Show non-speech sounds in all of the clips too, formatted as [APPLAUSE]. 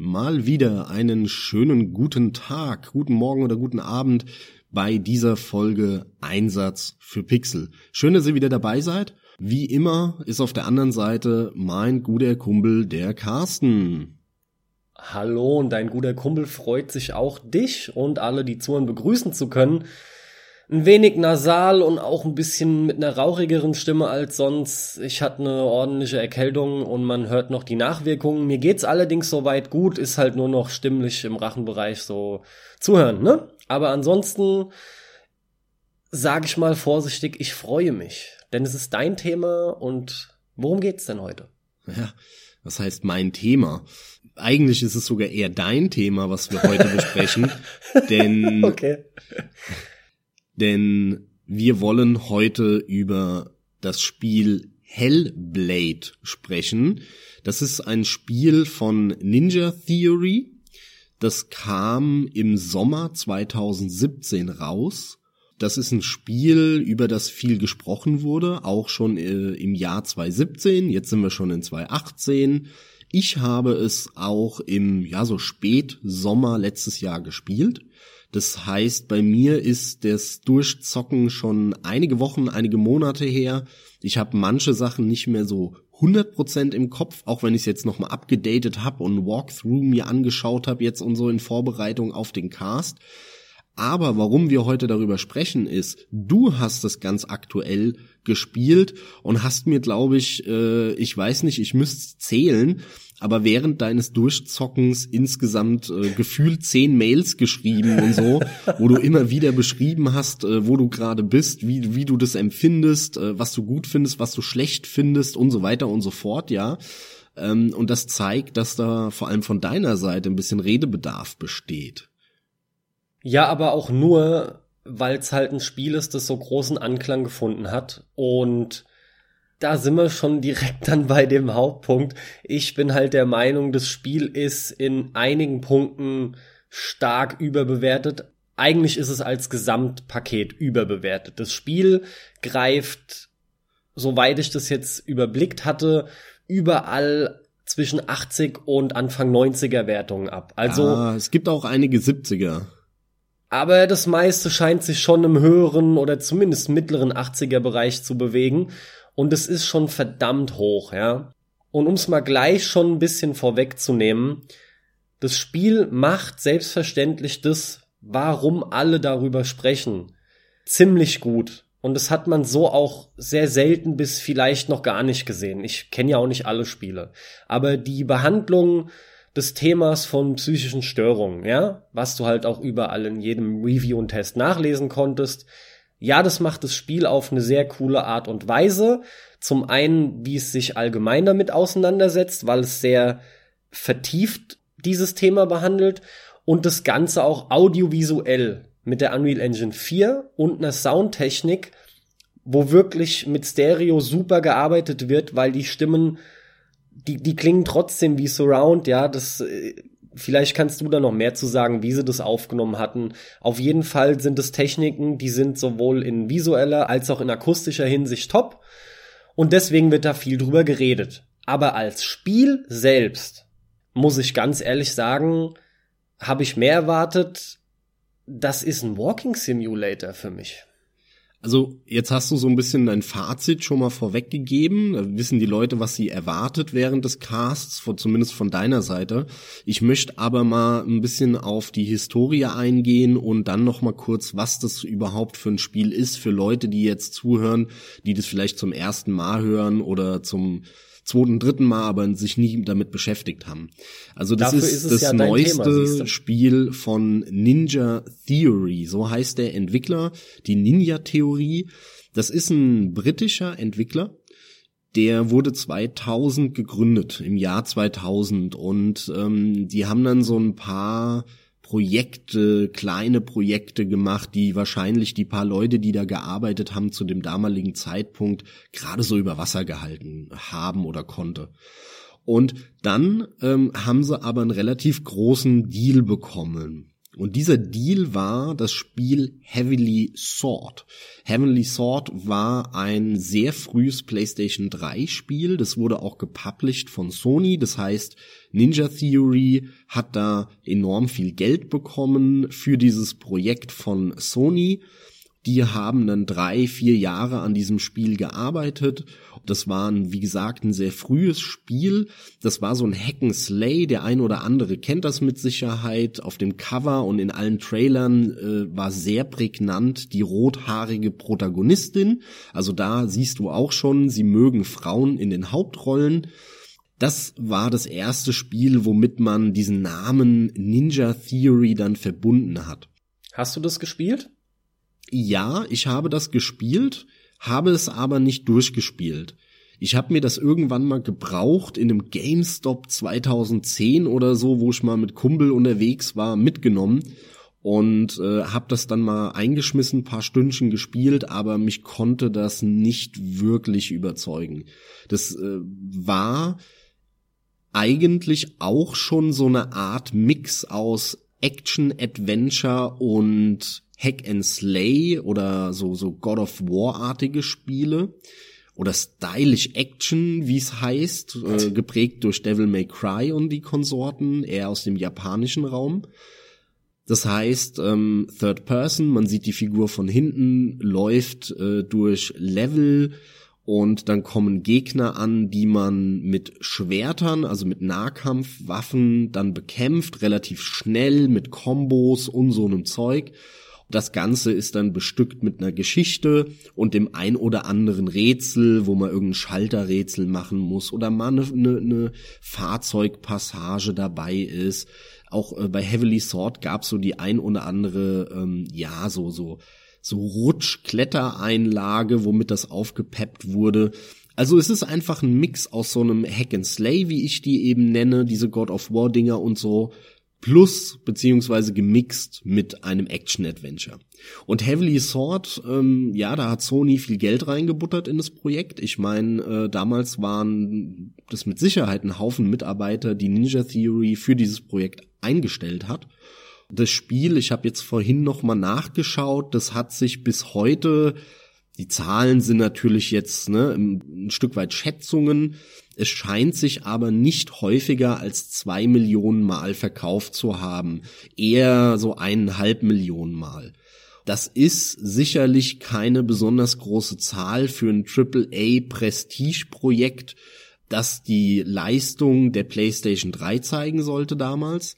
mal wieder einen schönen guten Tag, guten Morgen oder guten Abend bei dieser Folge Einsatz für Pixel. Schön, dass ihr wieder dabei seid. Wie immer ist auf der anderen Seite mein guter Kumpel, der Carsten. Hallo und dein guter Kumpel freut sich auch dich und alle, die zuhören, begrüßen zu können ein wenig nasal und auch ein bisschen mit einer rauchigeren Stimme als sonst. Ich hatte eine ordentliche Erkältung und man hört noch die Nachwirkungen. Mir geht's allerdings soweit gut, ist halt nur noch stimmlich im Rachenbereich so zuhören, ne? Aber ansonsten sage ich mal vorsichtig, ich freue mich, denn es ist dein Thema und worum geht's denn heute? Ja, was heißt mein Thema? Eigentlich ist es sogar eher dein Thema, was wir heute besprechen, [LAUGHS] denn okay denn wir wollen heute über das Spiel Hellblade sprechen. Das ist ein Spiel von Ninja Theory. Das kam im Sommer 2017 raus. Das ist ein Spiel, über das viel gesprochen wurde, auch schon äh, im Jahr 2017. Jetzt sind wir schon in 2018. Ich habe es auch im, ja, so Spätsommer letztes Jahr gespielt. Das heißt, bei mir ist das Durchzocken schon einige Wochen, einige Monate her. Ich habe manche Sachen nicht mehr so 100% im Kopf, auch wenn ich es jetzt nochmal abgedatet habe und Walkthrough mir angeschaut habe jetzt und so in Vorbereitung auf den Cast. Aber warum wir heute darüber sprechen ist, du hast es ganz aktuell gespielt und hast mir, glaube ich, äh, ich weiß nicht, ich müsste zählen, aber während deines Durchzockens insgesamt äh, gefühlt zehn Mails geschrieben und so, wo du immer wieder beschrieben hast, äh, wo du gerade bist, wie, wie du das empfindest, äh, was du gut findest, was du schlecht findest und so weiter und so fort, ja. Ähm, und das zeigt, dass da vor allem von deiner Seite ein bisschen Redebedarf besteht. Ja, aber auch nur, weil es halt ein Spiel ist, das so großen Anklang gefunden hat und da sind wir schon direkt dann bei dem Hauptpunkt. Ich bin halt der Meinung, das Spiel ist in einigen Punkten stark überbewertet. Eigentlich ist es als Gesamtpaket überbewertet. Das Spiel greift, soweit ich das jetzt überblickt hatte, überall zwischen 80 und Anfang 90er Wertungen ab. Also ah, es gibt auch einige 70er. Aber das meiste scheint sich schon im höheren oder zumindest mittleren 80er Bereich zu bewegen. Und es ist schon verdammt hoch, ja. Und um es mal gleich schon ein bisschen vorwegzunehmen, das Spiel macht selbstverständlich das, warum alle darüber sprechen, ziemlich gut. Und das hat man so auch sehr selten bis vielleicht noch gar nicht gesehen. Ich kenne ja auch nicht alle Spiele. Aber die Behandlung des Themas von psychischen Störungen, ja, was du halt auch überall in jedem Review und Test nachlesen konntest, ja, das macht das Spiel auf eine sehr coole Art und Weise. Zum einen, wie es sich allgemein damit auseinandersetzt, weil es sehr vertieft dieses Thema behandelt und das Ganze auch audiovisuell mit der Unreal Engine 4 und einer Soundtechnik, wo wirklich mit Stereo super gearbeitet wird, weil die Stimmen, die, die klingen trotzdem wie Surround, ja, das äh, Vielleicht kannst du da noch mehr zu sagen, wie sie das aufgenommen hatten. Auf jeden Fall sind es Techniken, die sind sowohl in visueller als auch in akustischer Hinsicht top. Und deswegen wird da viel drüber geredet. Aber als Spiel selbst, muss ich ganz ehrlich sagen, habe ich mehr erwartet. Das ist ein Walking Simulator für mich. Also jetzt hast du so ein bisschen dein Fazit schon mal vorweggegeben. Da wissen die Leute, was sie erwartet während des Casts, von, zumindest von deiner Seite. Ich möchte aber mal ein bisschen auf die Historie eingehen und dann noch mal kurz, was das überhaupt für ein Spiel ist für Leute, die jetzt zuhören, die das vielleicht zum ersten Mal hören oder zum zweiten, dritten Mal, aber sich nie damit beschäftigt haben. Also das Dafür ist, ist das ja neueste Thema, Spiel von Ninja Theory, so heißt der Entwickler, die Ninja-Theorie. Das ist ein britischer Entwickler, der wurde 2000 gegründet, im Jahr 2000 und ähm, die haben dann so ein paar Projekte, kleine Projekte gemacht, die wahrscheinlich die paar Leute, die da gearbeitet haben, zu dem damaligen Zeitpunkt gerade so über Wasser gehalten haben oder konnte. Und dann ähm, haben sie aber einen relativ großen Deal bekommen. Und dieser Deal war das Spiel Heavily Sword. Heavenly Sword war ein sehr frühes PlayStation 3 Spiel. Das wurde auch gepublished von Sony. Das heißt, Ninja Theory hat da enorm viel Geld bekommen für dieses Projekt von Sony. Die haben dann drei, vier Jahre an diesem Spiel gearbeitet. Das war, ein, wie gesagt, ein sehr frühes Spiel. Das war so ein Hacken Slay. Der ein oder andere kennt das mit Sicherheit. Auf dem Cover und in allen Trailern äh, war sehr prägnant die rothaarige Protagonistin. Also da siehst du auch schon, sie mögen Frauen in den Hauptrollen. Das war das erste Spiel, womit man diesen Namen Ninja Theory dann verbunden hat. Hast du das gespielt? Ja, ich habe das gespielt, habe es aber nicht durchgespielt. Ich habe mir das irgendwann mal gebraucht in einem GameStop 2010 oder so, wo ich mal mit Kumpel unterwegs war, mitgenommen und äh, habe das dann mal eingeschmissen, paar Stündchen gespielt, aber mich konnte das nicht wirklich überzeugen. Das äh, war eigentlich auch schon so eine Art Mix aus Action, Adventure und Hack and Slay oder so, so God of War-artige Spiele oder Stylish Action, wie es heißt, äh, geprägt durch Devil May Cry und die Konsorten, eher aus dem japanischen Raum. Das heißt, ähm, Third Person, man sieht die Figur von hinten, läuft äh, durch Level und dann kommen Gegner an, die man mit Schwertern, also mit Nahkampfwaffen dann bekämpft, relativ schnell mit Kombos und so einem Zeug. Das Ganze ist dann bestückt mit einer Geschichte und dem ein oder anderen Rätsel, wo man irgendein Schalterrätsel machen muss oder mal eine, eine, eine Fahrzeugpassage dabei ist. Auch äh, bei Heavily Sword gab es so die ein oder andere, ähm, ja, so, so, so Rutsch-Klettereinlage, womit das aufgepeppt wurde. Also es ist einfach ein Mix aus so einem Hack and Slay, wie ich die eben nenne, diese God of War Dinger und so, plus beziehungsweise gemixt mit einem Action-Adventure. Und Heavily Sword, ähm, ja, da hat Sony viel Geld reingebuttert in das Projekt. Ich meine, äh, damals waren das mit Sicherheit ein Haufen Mitarbeiter, die Ninja Theory für dieses Projekt eingestellt hat. Das Spiel, ich habe jetzt vorhin noch mal nachgeschaut, das hat sich bis heute die Zahlen sind natürlich jetzt ne, ein Stück weit Schätzungen. Es scheint sich aber nicht häufiger als zwei Millionen Mal verkauft zu haben. Eher so eineinhalb Millionen Mal. Das ist sicherlich keine besonders große Zahl für ein AAA-Prestige-Projekt, das die Leistung der PlayStation 3 zeigen sollte damals.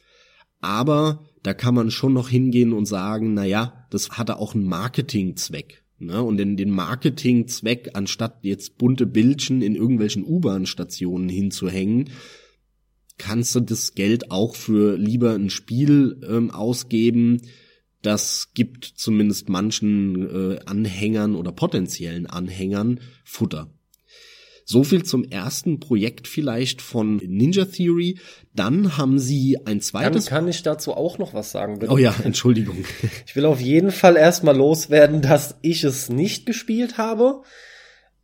Aber da kann man schon noch hingehen und sagen, na ja, das hatte auch einen Marketingzweck. Ne? Und den, den Marketingzweck, anstatt jetzt bunte Bildchen in irgendwelchen U-Bahn-Stationen hinzuhängen, kannst du das Geld auch für lieber ein Spiel ähm, ausgeben. Das gibt zumindest manchen äh, Anhängern oder potenziellen Anhängern Futter. So viel zum ersten Projekt vielleicht von Ninja Theory. Dann haben sie ein zweites. Dann kann ich dazu auch noch was sagen. Bitte? Oh ja, [LAUGHS] Entschuldigung. Ich will auf jeden Fall erstmal loswerden, dass ich es nicht gespielt habe.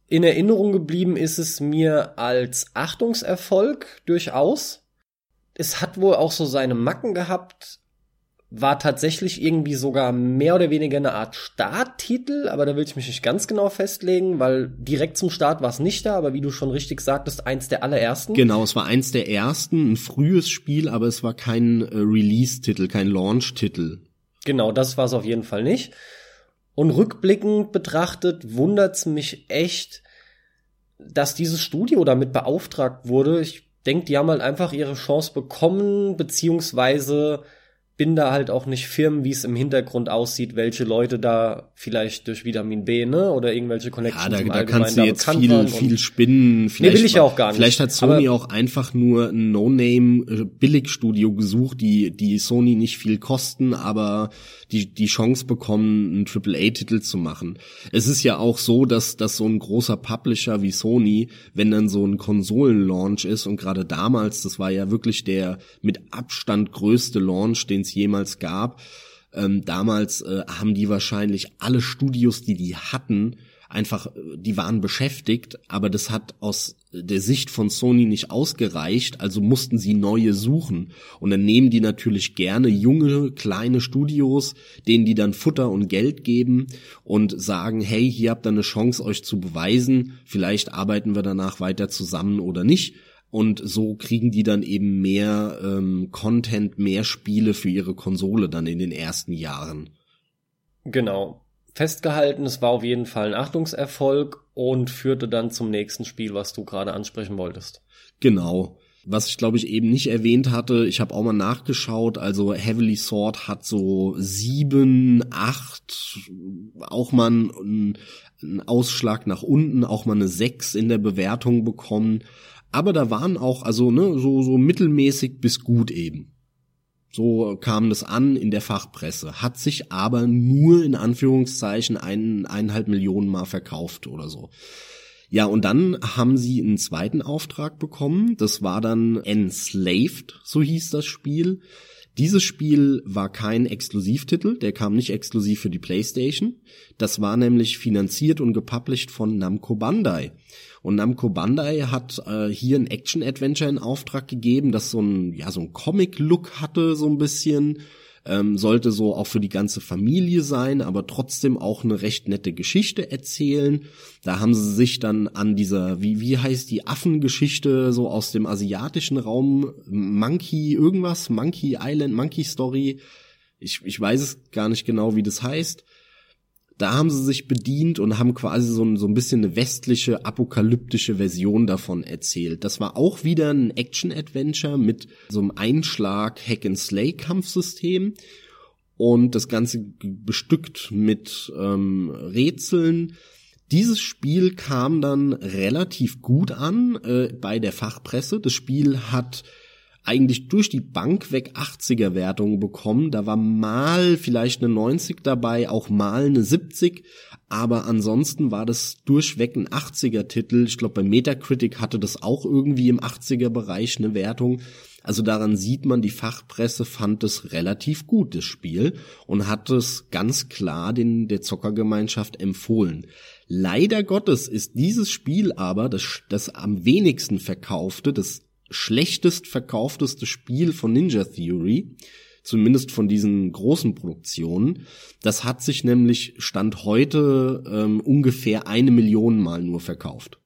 In Erinnerung geblieben ist es mir als Achtungserfolg durchaus. Es hat wohl auch so seine Macken gehabt, war tatsächlich irgendwie sogar mehr oder weniger eine Art Starttitel, aber da will ich mich nicht ganz genau festlegen, weil direkt zum Start war es nicht da, aber wie du schon richtig sagtest, eins der allerersten. Genau, es war eins der ersten, ein frühes Spiel, aber es war kein äh, Release-Titel, kein Launch-Titel. Genau, das war es auf jeden Fall nicht. Und rückblickend betrachtet wundert's mich echt, dass dieses Studio damit beauftragt wurde. Ich denke, die haben halt einfach ihre Chance bekommen, beziehungsweise bin da halt auch nicht firm, wie es im Hintergrund aussieht, welche Leute da vielleicht durch Vitamin B, ne, oder irgendwelche Connections ja, da, da kannst du jetzt viel, viel spinnen. Vielleicht, nee, will ich ja auch gar nicht. Vielleicht hat Sony auch einfach nur ein No-Name-Billigstudio gesucht, die, die Sony nicht viel kosten, aber die, die Chance bekommen, einen AAA-Titel zu machen. Es ist ja auch so, dass, dass so ein großer Publisher wie Sony, wenn dann so ein Konsolen-Launch ist und gerade damals, das war ja wirklich der mit Abstand größte Launch, den es jemals gab, ähm, damals äh, haben die wahrscheinlich alle Studios, die die hatten, einfach, äh, die waren beschäftigt, aber das hat aus der Sicht von Sony nicht ausgereicht, also mussten sie neue suchen. Und dann nehmen die natürlich gerne junge, kleine Studios, denen die dann Futter und Geld geben und sagen, hey, hier habt ihr eine Chance, euch zu beweisen, vielleicht arbeiten wir danach weiter zusammen oder nicht. Und so kriegen die dann eben mehr ähm, Content, mehr Spiele für ihre Konsole dann in den ersten Jahren. Genau. Festgehalten, es war auf jeden Fall ein Achtungserfolg und führte dann zum nächsten Spiel, was du gerade ansprechen wolltest. Genau. Was ich glaube ich eben nicht erwähnt hatte, ich habe auch mal nachgeschaut, also Heavily Sword hat so sieben, acht, auch mal einen, Ausschlag nach unten, auch mal eine sechs in der Bewertung bekommen. Aber da waren auch, also ne, so, so mittelmäßig bis gut eben. So kam das an in der Fachpresse, hat sich aber nur in Anführungszeichen ein, eineinhalb Millionen Mal verkauft oder so. Ja, und dann haben sie einen zweiten Auftrag bekommen. Das war dann Enslaved, so hieß das Spiel. Dieses Spiel war kein Exklusivtitel, der kam nicht exklusiv für die PlayStation. Das war nämlich finanziert und gepublished von Namco Bandai. Und Namco Bandai hat äh, hier ein Action-Adventure in Auftrag gegeben, das so ein, ja, so ein Comic-Look hatte, so ein bisschen. Ähm, sollte so auch für die ganze Familie sein, aber trotzdem auch eine recht nette Geschichte erzählen. Da haben sie sich dann an dieser, wie, wie heißt die Affengeschichte so aus dem asiatischen Raum, Monkey irgendwas, Monkey Island, Monkey Story. Ich, ich weiß es gar nicht genau, wie das heißt da haben sie sich bedient und haben quasi so ein, so ein bisschen eine westliche, apokalyptische Version davon erzählt. Das war auch wieder ein Action-Adventure mit so einem Einschlag-Hack-and-Slay-Kampfsystem und das Ganze bestückt mit ähm, Rätseln. Dieses Spiel kam dann relativ gut an äh, bei der Fachpresse. Das Spiel hat eigentlich durch die Bank weg 80er Wertungen bekommen. Da war mal vielleicht eine 90 dabei, auch mal eine 70, aber ansonsten war das durchweg ein 80er Titel. Ich glaube, bei Metacritic hatte das auch irgendwie im 80er Bereich eine Wertung. Also daran sieht man, die Fachpresse fand es relativ gut, das Spiel, und hat es ganz klar den, der Zockergemeinschaft empfohlen. Leider Gottes ist dieses Spiel aber das, das am wenigsten verkaufte, das schlechtest verkaufteste Spiel von Ninja Theory, zumindest von diesen großen Produktionen. Das hat sich nämlich Stand heute ähm, ungefähr eine Million Mal nur verkauft.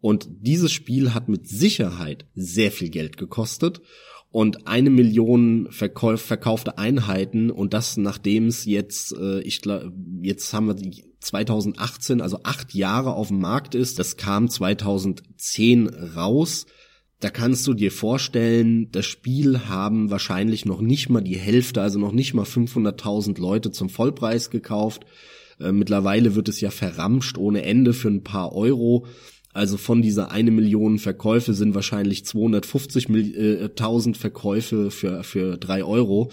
Und dieses Spiel hat mit Sicherheit sehr viel Geld gekostet und eine Million verkauf, verkaufte Einheiten und das nachdem es jetzt, äh, ich glaube, jetzt haben wir die 2018, also acht Jahre auf dem Markt ist. Das kam 2010 raus. Da kannst du dir vorstellen, das Spiel haben wahrscheinlich noch nicht mal die Hälfte, also noch nicht mal 500.000 Leute zum Vollpreis gekauft. Äh, mittlerweile wird es ja verramscht ohne Ende für ein paar Euro. Also von dieser eine Million Verkäufe sind wahrscheinlich 250.000 Verkäufe für, für drei Euro.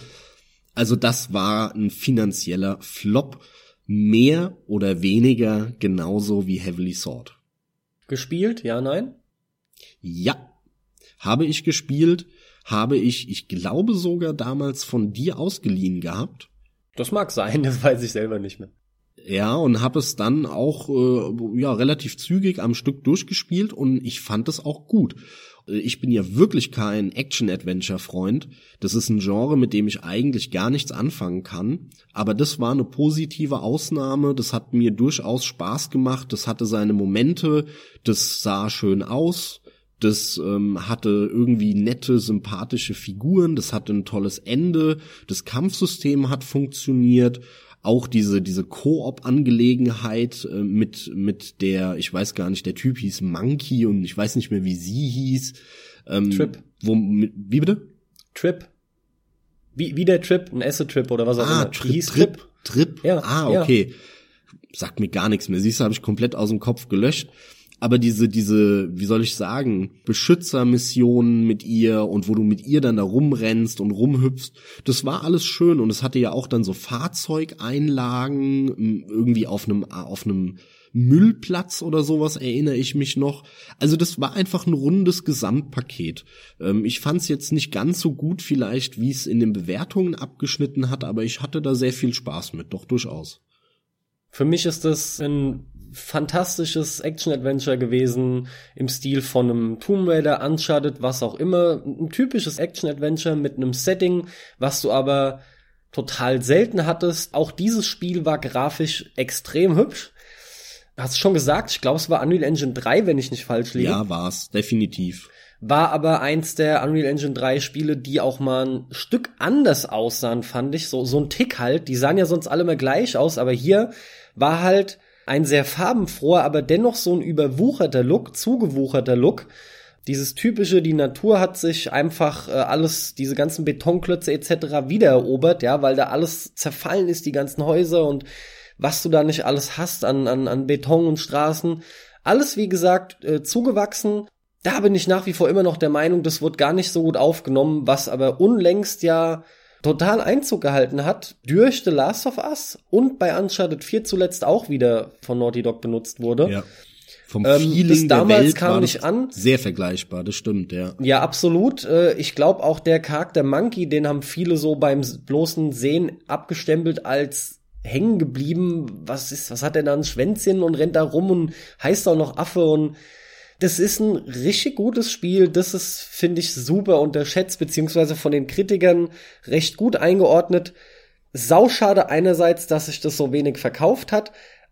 Also das war ein finanzieller Flop. Mehr oder weniger genauso wie Heavily Sword. Gespielt? Ja, nein? Ja, habe ich gespielt, habe ich, ich glaube sogar damals von dir ausgeliehen gehabt. Das mag sein, [LAUGHS] das weiß ich selber nicht mehr. Ja, und habe es dann auch äh, ja relativ zügig am Stück durchgespielt und ich fand es auch gut. Äh, ich bin ja wirklich kein Action-Adventure-Freund. Das ist ein Genre, mit dem ich eigentlich gar nichts anfangen kann. Aber das war eine positive Ausnahme. Das hat mir durchaus Spaß gemacht. Das hatte seine Momente. Das sah schön aus. Das ähm, hatte irgendwie nette, sympathische Figuren, das hatte ein tolles Ende, das Kampfsystem hat funktioniert, auch diese diese Koop-Angelegenheit äh, mit mit der, ich weiß gar nicht, der Typ hieß Monkey und ich weiß nicht mehr, wie sie hieß. Ähm, Trip. Wo, wie bitte? Trip. Wie, wie der Trip, ein Acid-Trip oder was auch ah, immer. Trip, hieß Trip. Trip. Trip. Ja. Ah, okay. Ja. Sagt mir gar nichts mehr. Siehst du, habe ich komplett aus dem Kopf gelöscht aber diese, diese, wie soll ich sagen, Beschützermissionen mit ihr und wo du mit ihr dann da rumrennst und rumhüpfst, das war alles schön und es hatte ja auch dann so Fahrzeugeinlagen, irgendwie auf einem, auf einem Müllplatz oder sowas erinnere ich mich noch. Also das war einfach ein rundes Gesamtpaket. Ähm, ich fand es jetzt nicht ganz so gut vielleicht, wie es in den Bewertungen abgeschnitten hat, aber ich hatte da sehr viel Spaß mit, doch durchaus. Für mich ist das ein fantastisches Action-Adventure gewesen im Stil von einem Tomb Raider, Uncharted, was auch immer. Ein typisches Action-Adventure mit einem Setting, was du aber total selten hattest. Auch dieses Spiel war grafisch extrem hübsch. Hast du schon gesagt, ich glaube, es war Unreal Engine 3, wenn ich nicht falsch liege. Ja, war's, definitiv. War aber eins der Unreal Engine 3 Spiele, die auch mal ein Stück anders aussahen, fand ich. So, so ein Tick halt. Die sahen ja sonst alle mal gleich aus, aber hier war halt ein sehr farbenfroher, aber dennoch so ein überwucherter Look, zugewucherter Look. Dieses typische, die Natur hat sich einfach äh, alles, diese ganzen Betonklötze etc. wiedererobert, ja, weil da alles zerfallen ist, die ganzen Häuser und was du da nicht alles hast an, an, an Beton und Straßen. Alles, wie gesagt, äh, zugewachsen. Da bin ich nach wie vor immer noch der Meinung, das wird gar nicht so gut aufgenommen, was aber unlängst ja total Einzug gehalten hat durch The Last of Us und bei Uncharted 4 zuletzt auch wieder von Naughty Dog benutzt wurde. Ja. Vom ähm, Feeling das damals der Welt kam nicht an. Sehr vergleichbar, das stimmt, ja. Ja, absolut. Äh, ich glaube auch der Charakter Monkey, den haben viele so beim bloßen Sehen abgestempelt als hängen geblieben. Was ist, was hat er da ein Schwänzchen und rennt da rum und heißt auch noch Affe und das ist ein richtig gutes Spiel. Das ist, finde ich, super unterschätzt, beziehungsweise von den Kritikern recht gut eingeordnet. Sauschade einerseits, dass sich das so wenig verkauft hat.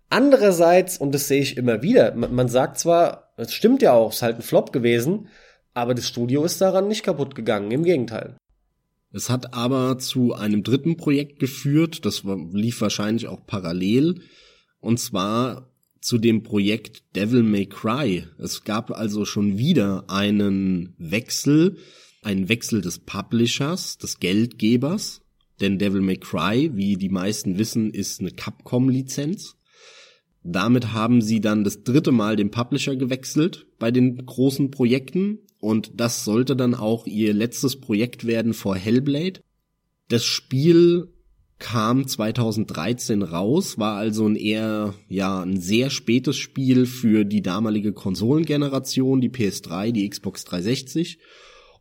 Andererseits, und das sehe ich immer wieder, man sagt zwar, es stimmt ja auch, es ist halt ein Flop gewesen, aber das Studio ist daran nicht kaputt gegangen, im Gegenteil. Es hat aber zu einem dritten Projekt geführt, das lief wahrscheinlich auch parallel, und zwar zu dem Projekt Devil May Cry. Es gab also schon wieder einen Wechsel, einen Wechsel des Publishers, des Geldgebers, denn Devil May Cry, wie die meisten wissen, ist eine Capcom-Lizenz. Damit haben sie dann das dritte Mal den Publisher gewechselt bei den großen Projekten und das sollte dann auch ihr letztes Projekt werden vor Hellblade. Das Spiel kam 2013 raus, war also ein eher, ja, ein sehr spätes Spiel für die damalige Konsolengeneration, die PS3, die Xbox 360.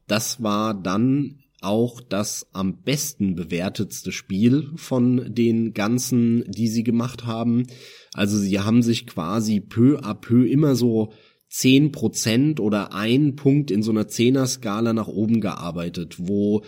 Das war dann auch das am besten bewertetste Spiel von den ganzen, die sie gemacht haben. Also sie haben sich quasi peu à peu immer so zehn Prozent oder ein Punkt in so einer Zehner-Skala nach oben gearbeitet, wo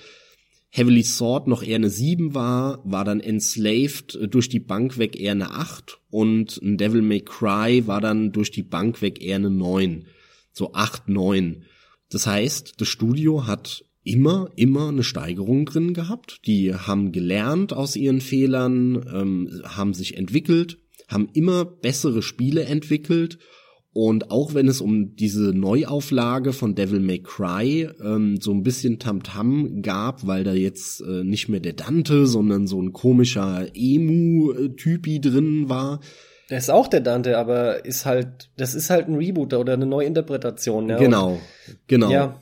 Heavily Sword noch eher eine 7 war, war dann Enslaved durch die Bank weg eher eine 8 und ein Devil May Cry war dann durch die Bank weg eher eine 9. So 8, 9. Das heißt, das Studio hat immer, immer eine Steigerung drin gehabt. Die haben gelernt aus ihren Fehlern, ähm, haben sich entwickelt, haben immer bessere Spiele entwickelt und auch wenn es um diese Neuauflage von Devil May Cry ähm, so ein bisschen Tamtam -Tam gab, weil da jetzt äh, nicht mehr der Dante, sondern so ein komischer Emu-Typi drin war. Der ist auch der Dante, aber ist halt, das ist halt ein Reboot oder eine Neuinterpretation. Ja? Genau, genau. Ja.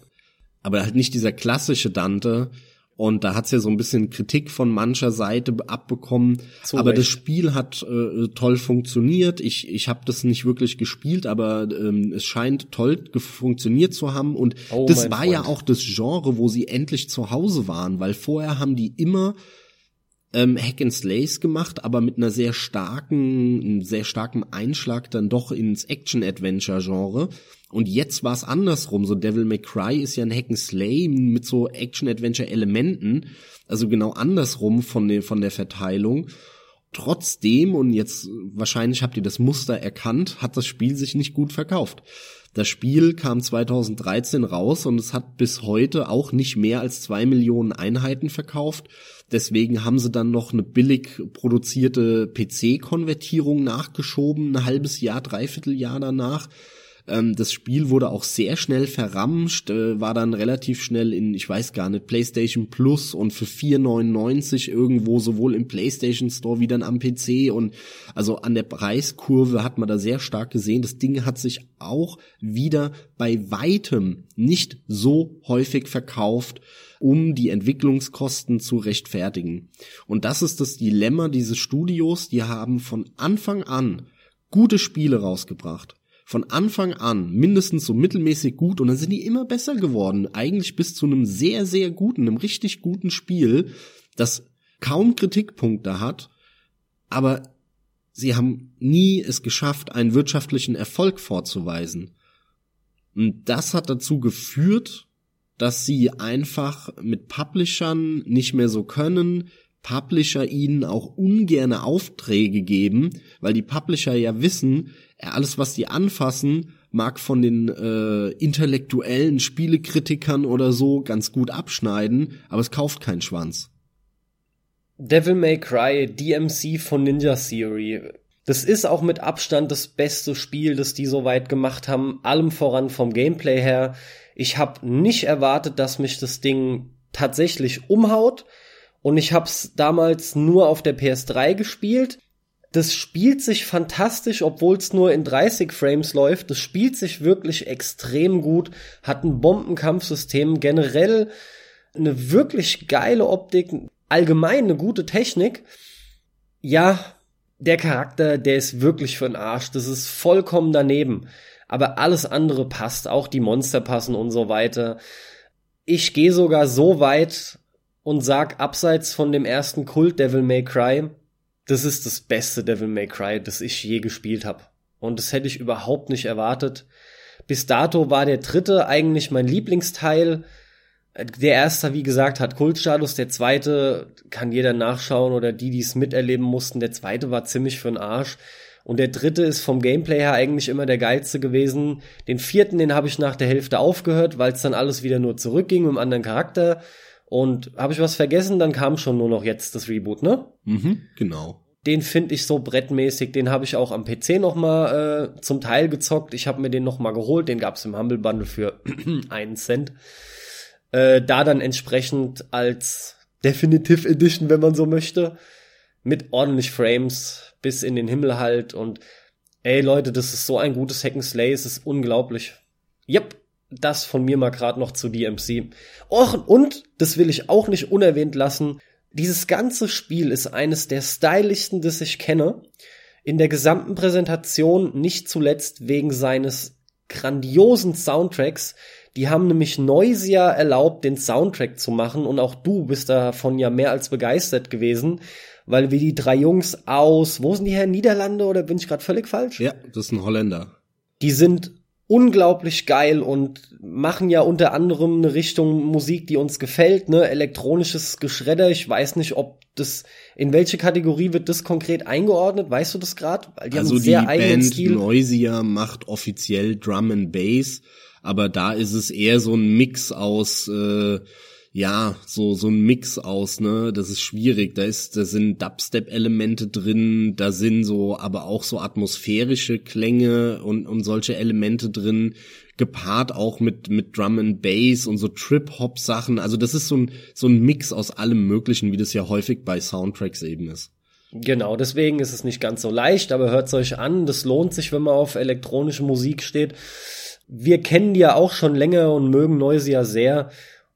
Aber halt nicht dieser klassische Dante, und da hat's ja so ein bisschen Kritik von mancher Seite abbekommen. Zu aber Recht. das Spiel hat äh, toll funktioniert. Ich, ich habe das nicht wirklich gespielt, aber ähm, es scheint toll funktioniert zu haben. Und oh, das war Freund. ja auch das Genre, wo sie endlich zu Hause waren, weil vorher haben die immer ähm, Hack and Slays gemacht, aber mit einer sehr starken, einem sehr starken Einschlag dann doch ins Action-Adventure-Genre. Und jetzt war es andersrum. So Devil May Cry ist ja ein Hack and Slay mit so Action-Adventure-Elementen. Also genau andersrum von, der von der Verteilung. Trotzdem, und jetzt wahrscheinlich habt ihr das Muster erkannt, hat das Spiel sich nicht gut verkauft. Das Spiel kam 2013 raus und es hat bis heute auch nicht mehr als zwei Millionen Einheiten verkauft. Deswegen haben sie dann noch eine billig produzierte PC-Konvertierung nachgeschoben, ein halbes Jahr, dreiviertel Jahr danach. Ähm, das Spiel wurde auch sehr schnell verramscht, äh, war dann relativ schnell in, ich weiß gar nicht, PlayStation Plus und für 4,99 irgendwo sowohl im PlayStation Store wie dann am PC und also an der Preiskurve hat man da sehr stark gesehen. Das Ding hat sich auch wieder bei weitem nicht so häufig verkauft, um die Entwicklungskosten zu rechtfertigen. Und das ist das Dilemma dieses Studios, die haben von Anfang an gute Spiele rausgebracht von Anfang an mindestens so mittelmäßig gut und dann sind die immer besser geworden. Eigentlich bis zu einem sehr, sehr guten, einem richtig guten Spiel, das kaum Kritikpunkte hat, aber sie haben nie es geschafft, einen wirtschaftlichen Erfolg vorzuweisen. Und das hat dazu geführt, dass sie einfach mit Publishern nicht mehr so können, Publisher ihnen auch ungerne Aufträge geben, weil die Publisher ja wissen, alles was die anfassen, mag von den äh, intellektuellen Spielekritikern oder so ganz gut abschneiden, aber es kauft keinen Schwanz. Devil May Cry DMC von Ninja Theory. Das ist auch mit Abstand das beste Spiel, das die soweit gemacht haben, allem voran vom Gameplay her. Ich habe nicht erwartet, dass mich das Ding tatsächlich umhaut und ich habe es damals nur auf der PS3 gespielt das spielt sich fantastisch, obwohl es nur in 30 Frames läuft. Das spielt sich wirklich extrem gut, hat ein Bombenkampfsystem, generell eine wirklich geile Optik, allgemein eine gute Technik. Ja, der Charakter, der ist wirklich für den Arsch. Das ist vollkommen daneben. Aber alles andere passt, auch die Monster passen und so weiter. Ich gehe sogar so weit und sag abseits von dem ersten Kult Devil May Cry, das ist das beste Devil May Cry, das ich je gespielt habe. Und das hätte ich überhaupt nicht erwartet. Bis dato war der dritte eigentlich mein Lieblingsteil. Der erste, wie gesagt, hat Kultstatus. Der zweite kann jeder nachschauen oder die, die es miterleben mussten. Der zweite war ziemlich für den Arsch. Und der dritte ist vom Gameplay her eigentlich immer der geilste gewesen. Den vierten, den habe ich nach der Hälfte aufgehört, weil es dann alles wieder nur zurückging mit einem anderen Charakter. Und habe ich was vergessen, dann kam schon nur noch jetzt das Reboot, ne? Mhm, genau. Den finde ich so brettmäßig, den habe ich auch am PC noch mal äh, zum Teil gezockt. Ich habe mir den noch mal geholt, den gab's im Humble Bundle für [CLEARS THROAT] einen Cent. Äh, da dann entsprechend als Definitive Edition, wenn man so möchte, mit ordentlich Frames bis in den Himmel halt und ey Leute, das ist so ein gutes Hack'n'Slay, es ist unglaublich. Yep, das von mir mal gerade noch zu DMC. Och, und, das will ich auch nicht unerwähnt lassen, dieses ganze Spiel ist eines der stylischsten, das ich kenne. In der gesamten Präsentation nicht zuletzt wegen seines grandiosen Soundtracks. Die haben nämlich Noisia erlaubt, den Soundtrack zu machen und auch du bist davon ja mehr als begeistert gewesen, weil wir die drei Jungs aus, wo sind die her, Niederlande oder bin ich gerade völlig falsch? Ja, das ist ein Holländer. Die sind unglaublich geil und machen ja unter anderem eine Richtung Musik, die uns gefällt, ne, elektronisches Geschredder. Ich weiß nicht, ob das in welche Kategorie wird das konkret eingeordnet? Weißt du das gerade? Die also haben sehr die Band Stil. Noisia macht offiziell Drum and Bass, aber da ist es eher so ein Mix aus äh, ja, so, so ein Mix aus, ne, das ist schwierig. Da ist, da sind Dubstep-Elemente drin, da sind so, aber auch so atmosphärische Klänge und, und solche Elemente drin, gepaart auch mit, mit Drum and Bass und so Trip-Hop-Sachen. Also das ist so ein, so ein Mix aus allem Möglichen, wie das ja häufig bei Soundtracks eben ist. Genau, deswegen ist es nicht ganz so leicht, aber hört's euch an. Das lohnt sich, wenn man auf elektronische Musik steht. Wir kennen die ja auch schon länger und mögen Noisia sehr.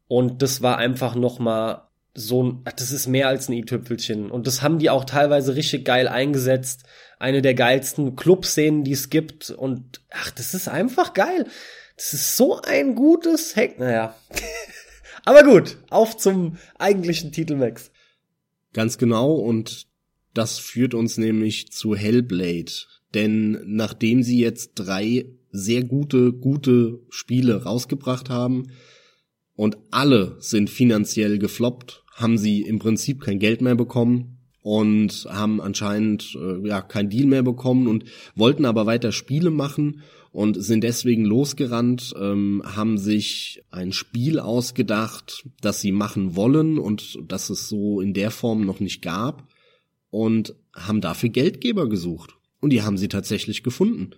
Und das war einfach noch mal so ein, das ist mehr als ein i-Tüpfelchen. Und das haben die auch teilweise richtig geil eingesetzt. Eine der geilsten Clubszenen, die es gibt. Und ach, das ist einfach geil. Das ist so ein gutes Hack. Naja. [LAUGHS] Aber gut, auf zum eigentlichen Titel, Max. Ganz genau. Und das führt uns nämlich zu Hellblade. Denn nachdem sie jetzt drei sehr gute, gute Spiele rausgebracht haben, und alle sind finanziell gefloppt, haben sie im Prinzip kein Geld mehr bekommen und haben anscheinend äh, ja kein Deal mehr bekommen und wollten aber weiter Spiele machen und sind deswegen losgerannt, ähm, haben sich ein Spiel ausgedacht, das sie machen wollen und das es so in der Form noch nicht gab und haben dafür Geldgeber gesucht. Und die haben sie tatsächlich gefunden.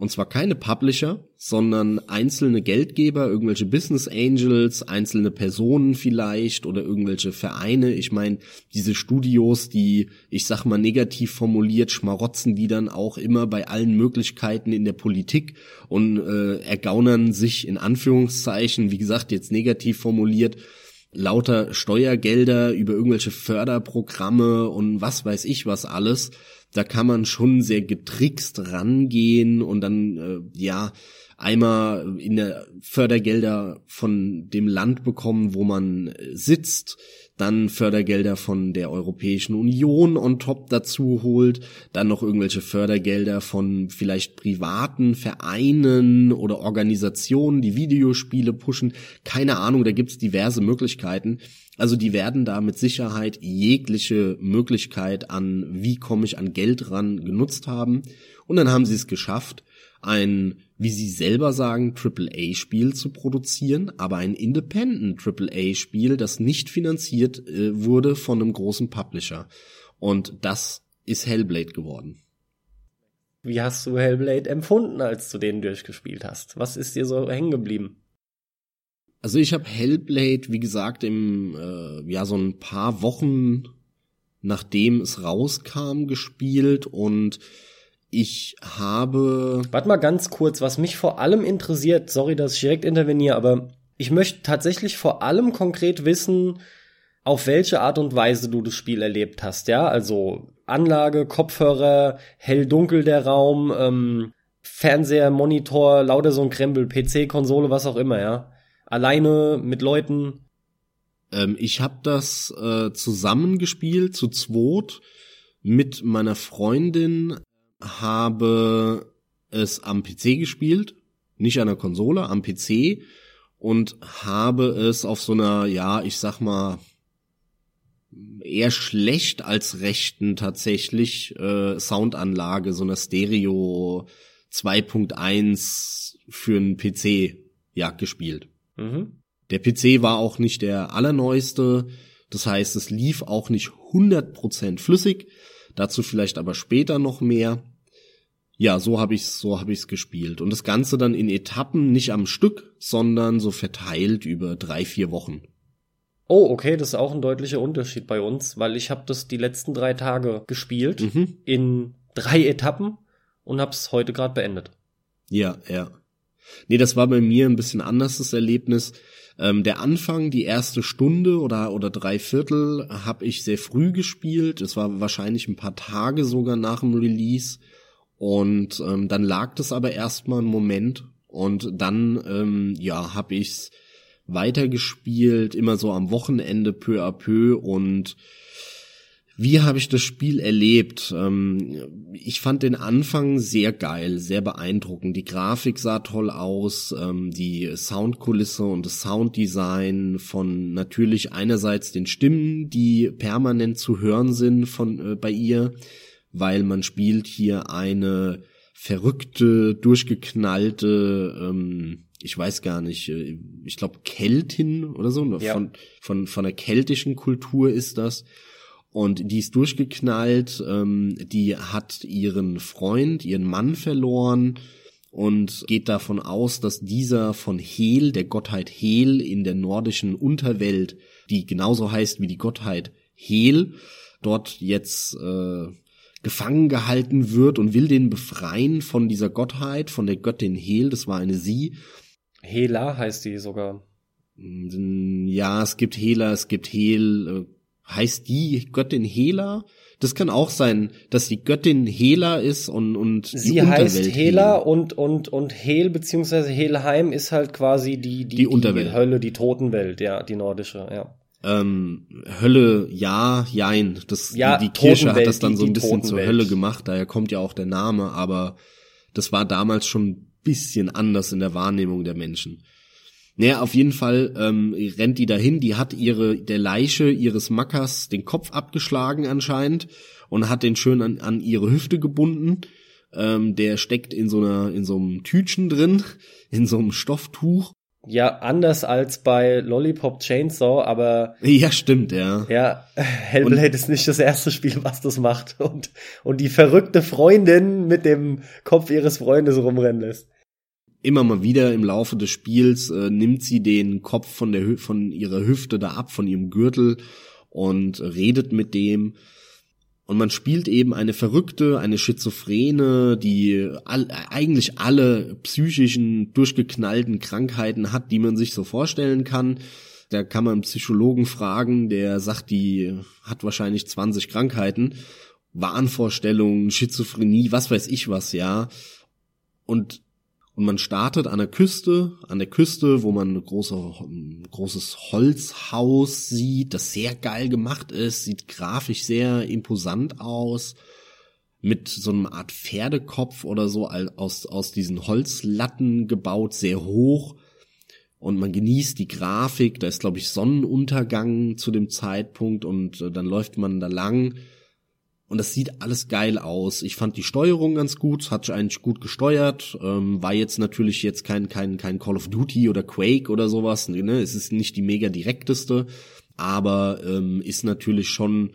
Und zwar keine Publisher, sondern einzelne Geldgeber, irgendwelche Business Angels, einzelne Personen vielleicht oder irgendwelche Vereine. Ich meine, diese Studios, die, ich sag mal negativ formuliert, schmarotzen die dann auch immer bei allen Möglichkeiten in der Politik und äh, ergaunern sich in Anführungszeichen, wie gesagt, jetzt negativ formuliert, lauter Steuergelder über irgendwelche Förderprogramme und was weiß ich was alles Da kann man schon sehr getrickst rangehen und dann, äh, ja, einmal in der Fördergelder von dem Land bekommen, wo man äh, sitzt, dann Fördergelder von der Europäischen Union on top dazu holt, dann noch irgendwelche Fördergelder von vielleicht privaten Vereinen oder Organisationen, die Videospiele pushen. Keine Ahnung, da gibt's diverse Möglichkeiten. Also die werden da mit Sicherheit jegliche Möglichkeit an, wie komme ich an Geld ran, genutzt haben. Und dann haben sie es geschafft, ein, wie sie selber sagen, AAA-Spiel zu produzieren, aber ein Independent AAA-Spiel, das nicht finanziert äh, wurde von einem großen Publisher. Und das ist Hellblade geworden. Wie hast du Hellblade empfunden, als du den durchgespielt hast? Was ist dir so hängen geblieben? Also ich habe Hellblade, wie gesagt, im äh, ja so ein paar Wochen nachdem es rauskam gespielt und ich habe. Warte mal ganz kurz, was mich vor allem interessiert, sorry, dass ich direkt interveniere, aber ich möchte tatsächlich vor allem konkret wissen, auf welche Art und Weise du das Spiel erlebt hast, ja? Also Anlage, Kopfhörer, hell-dunkel der Raum, ähm, Fernseher, Monitor, lauter so ein Krempel, PC, Konsole, was auch immer, ja? Alleine, mit Leuten. Ähm, ich habe das äh, zusammengespielt, zu zweit, mit meiner Freundin habe es am PC gespielt, nicht an der Konsole, am PC und habe es auf so einer, ja, ich sag mal, eher schlecht als rechten tatsächlich äh, Soundanlage, so einer Stereo 2.1 für einen PC ja gespielt. Mhm. Der PC war auch nicht der allerneueste, das heißt, es lief auch nicht 100% flüssig, dazu vielleicht aber später noch mehr ja, so habe ich's, so habe ich's gespielt und das Ganze dann in Etappen, nicht am Stück, sondern so verteilt über drei, vier Wochen. Oh, okay, das ist auch ein deutlicher Unterschied bei uns, weil ich habe das die letzten drei Tage gespielt mhm. in drei Etappen und hab's heute gerade beendet. Ja, ja. Nee, das war bei mir ein bisschen anders das Erlebnis. Ähm, der Anfang, die erste Stunde oder oder drei Viertel, habe ich sehr früh gespielt. Es war wahrscheinlich ein paar Tage sogar nach dem Release. Und ähm, dann lag das aber erstmal einen Moment und dann ähm, ja habe ich's weitergespielt, immer so am Wochenende peu à peu und wie habe ich das Spiel erlebt? Ähm, ich fand den Anfang sehr geil, sehr beeindruckend. Die Grafik sah toll aus, ähm, die Soundkulisse und das Sounddesign von natürlich einerseits den Stimmen, die permanent zu hören sind von äh, bei ihr, weil man spielt hier eine verrückte, durchgeknallte, ähm, ich weiß gar nicht, äh, ich glaube Keltin oder so, ja. von, von, von der keltischen Kultur ist das. Und die ist durchgeknallt, ähm, die hat ihren Freund, ihren Mann verloren und geht davon aus, dass dieser von Hel, der Gottheit Hel in der nordischen Unterwelt, die genauso heißt wie die Gottheit Hel, dort jetzt äh, gefangen gehalten wird und will den befreien von dieser Gottheit, von der Göttin Hel, das war eine sie. Hela heißt die sogar. Ja, es gibt Hela, es gibt Hel. Äh, heißt die Göttin Hela? Das kann auch sein, dass die Göttin Hela ist und und sie heißt Hela Hel. und und und Hel beziehungsweise Helheim ist halt quasi die die, die Unterwelt, die Hölle, die Totenwelt, ja, die nordische, ja. Ähm, Hölle, ja, jein. Das, ja, die, die Kirche hat das dann die, so ein bisschen zur Hölle gemacht, daher kommt ja auch der Name, aber das war damals schon ein bisschen anders in der Wahrnehmung der Menschen. Naja, auf jeden Fall ähm, rennt die dahin, die hat ihre, der Leiche ihres Mackers den Kopf abgeschlagen anscheinend und hat den schön an, an ihre Hüfte gebunden. Ähm, der steckt in so einer, in so einem Tütchen drin, [LAUGHS] in so einem Stofftuch ja, anders als bei Lollipop Chainsaw, aber. Ja, stimmt, ja. Ja, [LAUGHS] Hellblade und, ist nicht das erste Spiel, was das macht und, und die verrückte Freundin mit dem Kopf ihres Freundes rumrennen lässt. Immer mal wieder im Laufe des Spiels äh, nimmt sie den Kopf von der von ihrer Hüfte da ab, von ihrem Gürtel und redet mit dem und man spielt eben eine Verrückte, eine Schizophrene, die all, eigentlich alle psychischen, durchgeknallten Krankheiten hat, die man sich so vorstellen kann. Da kann man einen Psychologen fragen, der sagt, die hat wahrscheinlich 20 Krankheiten. Wahnvorstellungen, Schizophrenie, was weiß ich was, ja. Und und man startet an der Küste, an der Küste, wo man ein, große, ein großes Holzhaus sieht, das sehr geil gemacht ist, sieht grafisch sehr imposant aus, mit so einer Art Pferdekopf oder so aus, aus diesen Holzlatten gebaut, sehr hoch. Und man genießt die Grafik, da ist, glaube ich, Sonnenuntergang zu dem Zeitpunkt und äh, dann läuft man da lang und das sieht alles geil aus. Ich fand die Steuerung ganz gut, hat eigentlich gut gesteuert. Ähm, war jetzt natürlich jetzt kein, kein, kein Call of Duty oder Quake oder sowas. Ne? Es ist nicht die mega direkteste, aber ähm, ist natürlich schon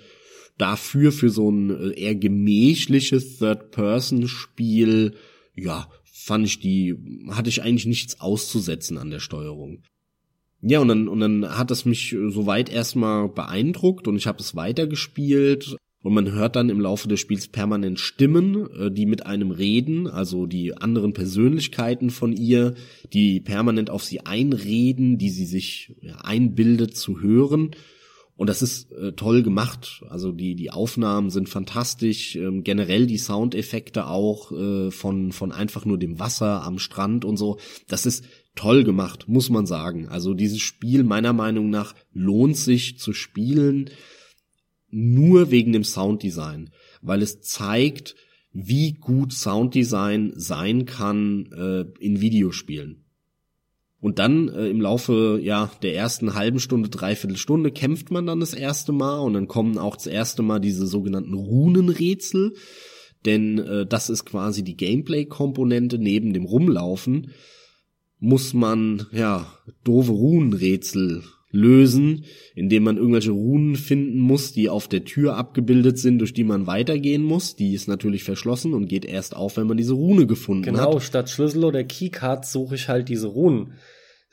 dafür für so ein äh, eher gemächliches Third-Person-Spiel, ja, fand ich die, hatte ich eigentlich nichts auszusetzen an der Steuerung. Ja, und dann, und dann hat es mich soweit erstmal beeindruckt und ich habe es weitergespielt, und man hört dann im Laufe des Spiels permanent Stimmen, äh, die mit einem reden, also die anderen Persönlichkeiten von ihr, die permanent auf sie einreden, die sie sich einbildet zu hören. Und das ist äh, toll gemacht. Also die, die Aufnahmen sind fantastisch. Ähm, generell die Soundeffekte auch äh, von, von einfach nur dem Wasser am Strand und so. Das ist toll gemacht, muss man sagen. Also dieses Spiel meiner Meinung nach lohnt sich zu spielen nur wegen dem Sounddesign, weil es zeigt, wie gut Sounddesign sein kann äh, in Videospielen. Und dann äh, im Laufe ja der ersten halben Stunde, dreiviertel Stunde kämpft man dann das erste Mal und dann kommen auch das erste Mal diese sogenannten Runenrätsel, denn äh, das ist quasi die Gameplay-Komponente neben dem Rumlaufen. Muss man ja doofe Runenrätsel lösen, indem man irgendwelche Runen finden muss, die auf der Tür abgebildet sind, durch die man weitergehen muss. Die ist natürlich verschlossen und geht erst auf, wenn man diese Rune gefunden genau, hat. Genau, statt Schlüssel oder Keycard suche ich halt diese Runen.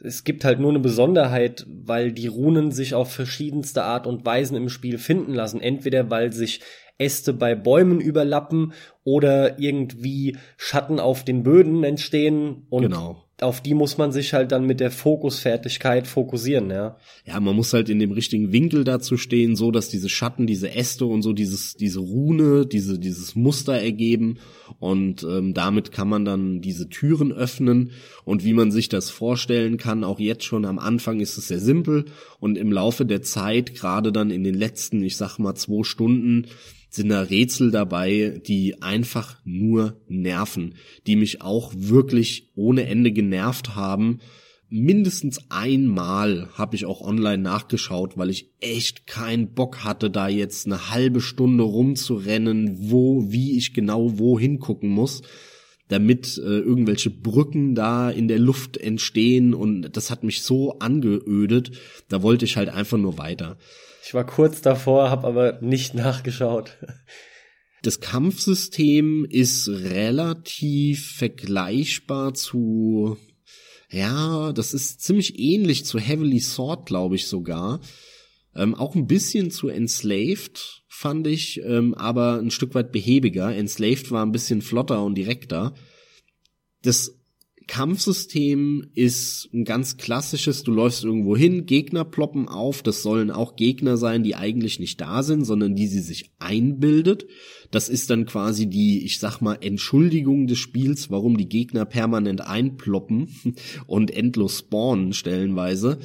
Es gibt halt nur eine Besonderheit, weil die Runen sich auf verschiedenste Art und Weisen im Spiel finden lassen. Entweder weil sich Äste bei Bäumen überlappen oder irgendwie Schatten auf den Böden entstehen und genau auf die muss man sich halt dann mit der Fokusfertigkeit fokussieren, ja. Ja, man muss halt in dem richtigen Winkel dazu stehen, so dass diese Schatten, diese Äste und so dieses diese Rune, diese dieses Muster ergeben. Und ähm, damit kann man dann diese Türen öffnen. Und wie man sich das vorstellen kann, auch jetzt schon am Anfang ist es sehr simpel. Und im Laufe der Zeit, gerade dann in den letzten, ich sag mal zwei Stunden sind da Rätsel dabei, die einfach nur nerven, die mich auch wirklich ohne Ende genervt haben. Mindestens einmal habe ich auch online nachgeschaut, weil ich echt keinen Bock hatte, da jetzt eine halbe Stunde rumzurennen, wo, wie ich genau wo hingucken muss, damit äh, irgendwelche Brücken da in der Luft entstehen und das hat mich so angeödet, da wollte ich halt einfach nur weiter. Ich war kurz davor, habe aber nicht [LAUGHS] nachgeschaut. Das Kampfsystem ist relativ vergleichbar zu, ja, das ist ziemlich ähnlich zu Heavily Sword, glaube ich sogar. Ähm, auch ein bisschen zu Enslaved, fand ich, ähm, aber ein Stück weit behäbiger. Enslaved war ein bisschen flotter und direkter. Das Kampfsystem ist ein ganz klassisches, du läufst irgendwo hin, Gegner ploppen auf, das sollen auch Gegner sein, die eigentlich nicht da sind, sondern die sie sich einbildet. Das ist dann quasi die, ich sag mal, Entschuldigung des Spiels, warum die Gegner permanent einploppen [LAUGHS] und endlos spawnen stellenweise.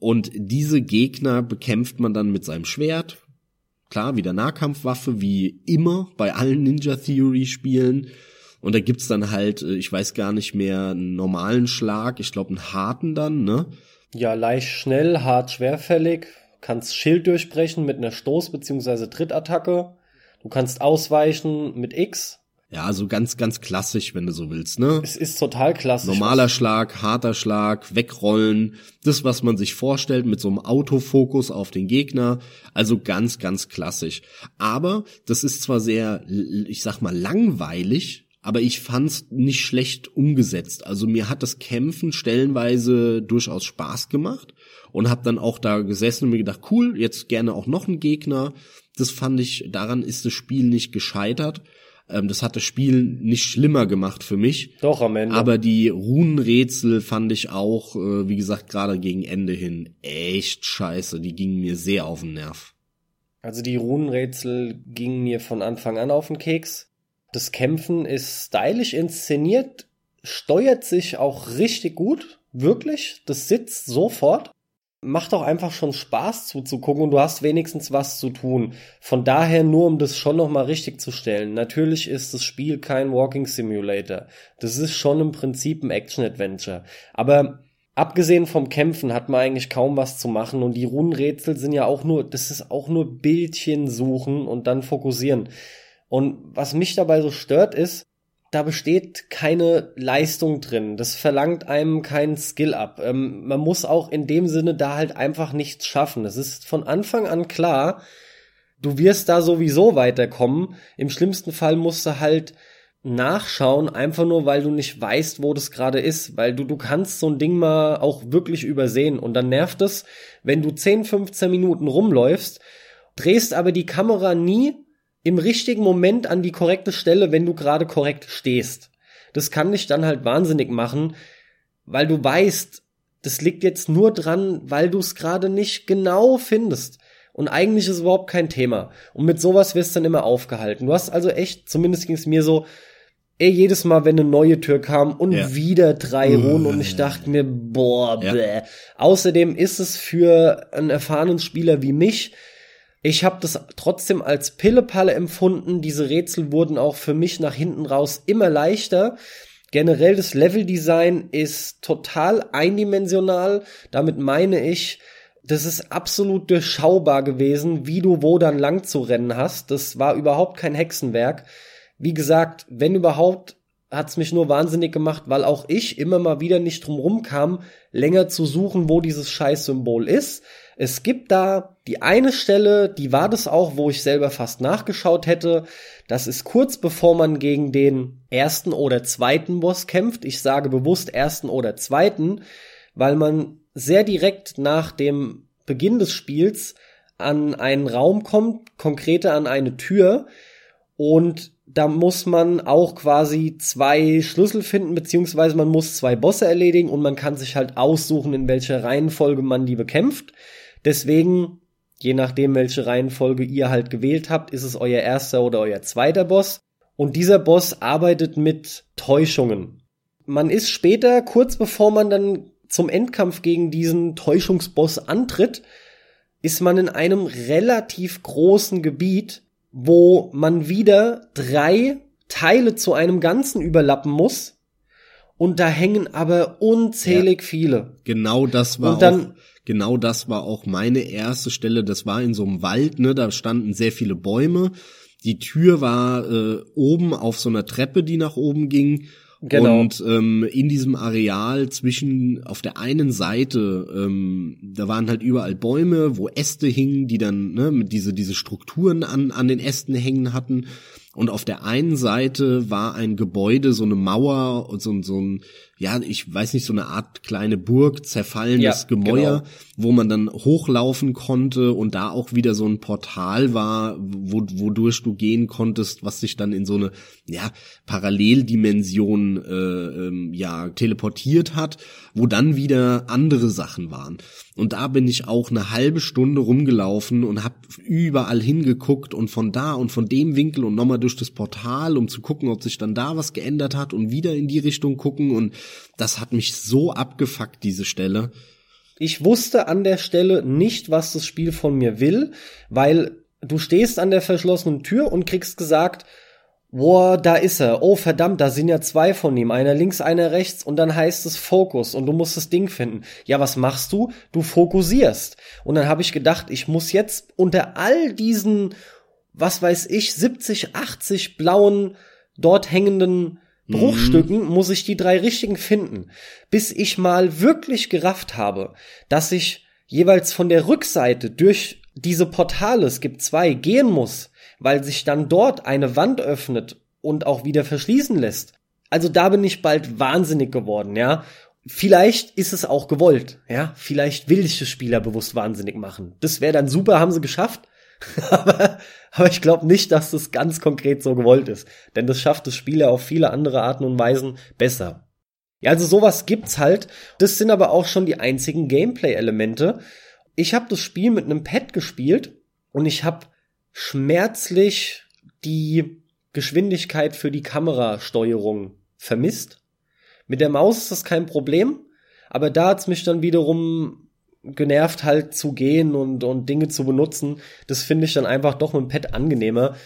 Und diese Gegner bekämpft man dann mit seinem Schwert. Klar, wieder Nahkampfwaffe, wie immer bei allen Ninja Theory Spielen und da gibt's dann halt, äh, ich weiß gar nicht mehr, einen normalen Schlag, ich glaube einen harten dann, ne? Ja, leicht schnell, hart schwerfällig. Kannst Schild durchbrechen mit einer Stoß- bzw. Trittattacke. Du kannst ausweichen mit X. Ja, also ganz, ganz klassisch, wenn du so willst, ne? Es ist total klassisch. Normaler Schlag, harter Schlag, wegrollen. Das, was man sich vorstellt mit so einem Autofokus auf den Gegner. Also ganz, ganz klassisch. Aber das ist zwar sehr, ich sag mal, langweilig, aber ich fand's nicht schlecht umgesetzt. Also mir hat das Kämpfen stellenweise durchaus Spaß gemacht und habe dann auch da gesessen und mir gedacht, cool, jetzt gerne auch noch ein Gegner. Das fand ich, daran ist das Spiel nicht gescheitert. Ähm, das hat das Spiel nicht schlimmer gemacht für mich. Doch, am Ende. Aber die Runenrätsel fand ich auch, äh, wie gesagt, gerade gegen Ende hin echt scheiße. Die gingen mir sehr auf den Nerv. Also die Runenrätsel gingen mir von Anfang an auf den Keks. Das Kämpfen ist stylisch inszeniert, steuert sich auch richtig gut, wirklich. Das sitzt sofort. Macht auch einfach schon Spaß zuzugucken und du hast wenigstens was zu tun. Von daher nur, um das schon nochmal richtig zu stellen. Natürlich ist das Spiel kein Walking Simulator. Das ist schon im Prinzip ein Action-Adventure. Aber abgesehen vom Kämpfen hat man eigentlich kaum was zu machen und die Runenrätsel sind ja auch nur, das ist auch nur Bildchen suchen und dann fokussieren. Und was mich dabei so stört ist, da besteht keine Leistung drin. Das verlangt einem keinen Skill ab. Ähm, man muss auch in dem Sinne da halt einfach nichts schaffen. Es ist von Anfang an klar, du wirst da sowieso weiterkommen. Im schlimmsten Fall musst du halt nachschauen, einfach nur, weil du nicht weißt, wo das gerade ist, weil du, du kannst so ein Ding mal auch wirklich übersehen und dann nervt es, wenn du 10, 15 Minuten rumläufst, drehst aber die Kamera nie im richtigen Moment an die korrekte Stelle, wenn du gerade korrekt stehst. Das kann dich dann halt wahnsinnig machen, weil du weißt, das liegt jetzt nur dran, weil du es gerade nicht genau findest. Und eigentlich ist es überhaupt kein Thema. Und mit sowas wirst du dann immer aufgehalten. Du hast also echt, zumindest ging es mir so, ey, jedes Mal, wenn eine neue Tür kam und ja. wieder drei Runden und ich dachte mir, boah, ja. bäh. Außerdem ist es für einen erfahrenen Spieler wie mich, ich habe das trotzdem als Pillepalle empfunden. Diese Rätsel wurden auch für mich nach hinten raus immer leichter. Generell das Leveldesign ist total eindimensional. Damit meine ich, das ist absolut durchschaubar gewesen, wie du wo dann lang zu rennen hast. Das war überhaupt kein Hexenwerk. Wie gesagt, wenn überhaupt, hat's mich nur wahnsinnig gemacht, weil auch ich immer mal wieder nicht drum rumkam, länger zu suchen, wo dieses Scheißsymbol ist. Es gibt da die eine Stelle, die war das auch, wo ich selber fast nachgeschaut hätte. Das ist kurz bevor man gegen den ersten oder zweiten Boss kämpft. Ich sage bewusst ersten oder zweiten, weil man sehr direkt nach dem Beginn des Spiels an einen Raum kommt, konkreter an eine Tür und da muss man auch quasi zwei Schlüssel finden, beziehungsweise man muss zwei Bosse erledigen und man kann sich halt aussuchen, in welcher Reihenfolge man die bekämpft. Deswegen, je nachdem, welche Reihenfolge ihr halt gewählt habt, ist es euer erster oder euer zweiter Boss. Und dieser Boss arbeitet mit Täuschungen. Man ist später, kurz bevor man dann zum Endkampf gegen diesen Täuschungsboss antritt, ist man in einem relativ großen Gebiet, wo man wieder drei Teile zu einem Ganzen überlappen muss. Und da hängen aber unzählig ja, viele. Genau das war und dann, auch, genau das war auch meine erste Stelle. Das war in so einem Wald, ne, da standen sehr viele Bäume. Die Tür war äh, oben auf so einer Treppe, die nach oben ging. Genau. Und ähm, in diesem Areal zwischen auf der einen Seite, ähm, da waren halt überall Bäume, wo Äste hingen, die dann ne, mit diese diese Strukturen an an den Ästen hängen hatten. Und auf der einen Seite war ein Gebäude, so eine Mauer und so, so ein, ja, ich weiß nicht, so eine Art kleine Burg, zerfallenes ja, Gemäuer, genau. wo man dann hochlaufen konnte und da auch wieder so ein Portal war, wo, wodurch du gehen konntest, was sich dann in so eine, ja, Paralleldimension, äh, ähm, ja, teleportiert hat, wo dann wieder andere Sachen waren. Und da bin ich auch eine halbe Stunde rumgelaufen und hab überall hingeguckt und von da und von dem Winkel und nochmal durch das Portal, um zu gucken, ob sich dann da was geändert hat und wieder in die Richtung gucken und das hat mich so abgefuckt, diese Stelle. Ich wusste an der Stelle nicht, was das Spiel von mir will, weil du stehst an der verschlossenen Tür und kriegst gesagt, Boah, da ist er. Oh verdammt, da sind ja zwei von ihm. Einer links, einer rechts und dann heißt es Fokus und du musst das Ding finden. Ja, was machst du? Du fokussierst. Und dann habe ich gedacht, ich muss jetzt unter all diesen, was weiß ich, 70, 80 blauen, dort hängenden Bruchstücken mhm. muss ich die drei richtigen finden, bis ich mal wirklich gerafft habe, dass ich jeweils von der Rückseite durch diese Portale, es gibt zwei, gehen muss weil sich dann dort eine Wand öffnet und auch wieder verschließen lässt. Also da bin ich bald wahnsinnig geworden, ja. Vielleicht ist es auch gewollt, ja. Vielleicht will ich das Spieler bewusst wahnsinnig machen. Das wäre dann super, haben sie geschafft. [LAUGHS] aber, aber ich glaube nicht, dass das ganz konkret so gewollt ist. Denn das schafft das Spieler auf viele andere Arten und Weisen besser. Ja, also sowas gibt's halt. Das sind aber auch schon die einzigen Gameplay-Elemente. Ich habe das Spiel mit einem Pad gespielt und ich habe schmerzlich die Geschwindigkeit für die Kamerasteuerung vermisst. Mit der Maus ist das kein Problem, aber da hat's mich dann wiederum genervt halt zu gehen und, und Dinge zu benutzen. Das finde ich dann einfach doch mit dem Pad angenehmer.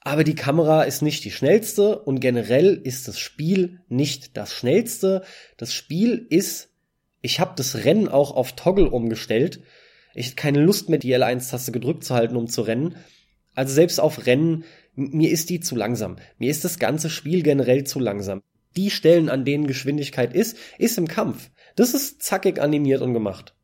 Aber die Kamera ist nicht die schnellste und generell ist das Spiel nicht das schnellste. Das Spiel ist, ich habe das Rennen auch auf Toggle umgestellt. Ich hatte keine Lust mehr, die L1-Taste gedrückt zu halten, um zu rennen. Also selbst auf Rennen, mir ist die zu langsam. Mir ist das ganze Spiel generell zu langsam. Die Stellen, an denen Geschwindigkeit ist, ist im Kampf. Das ist zackig animiert und gemacht.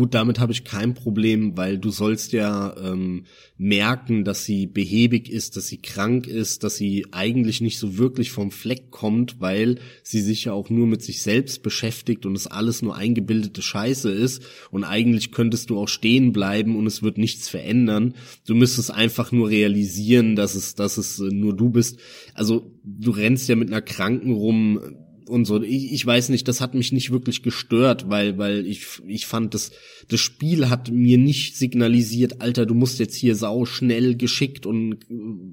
Gut, damit habe ich kein Problem, weil du sollst ja ähm, merken, dass sie behäbig ist, dass sie krank ist, dass sie eigentlich nicht so wirklich vom Fleck kommt, weil sie sich ja auch nur mit sich selbst beschäftigt und es alles nur eingebildete Scheiße ist und eigentlich könntest du auch stehen bleiben und es wird nichts verändern. Du müsstest einfach nur realisieren, dass es, dass es nur du bist. Also du rennst ja mit einer Kranken rum und so. Ich, ich weiß nicht, das hat mich nicht wirklich gestört, weil, weil ich, ich fand, das, das Spiel hat mir nicht signalisiert, Alter, du musst jetzt hier sau schnell geschickt und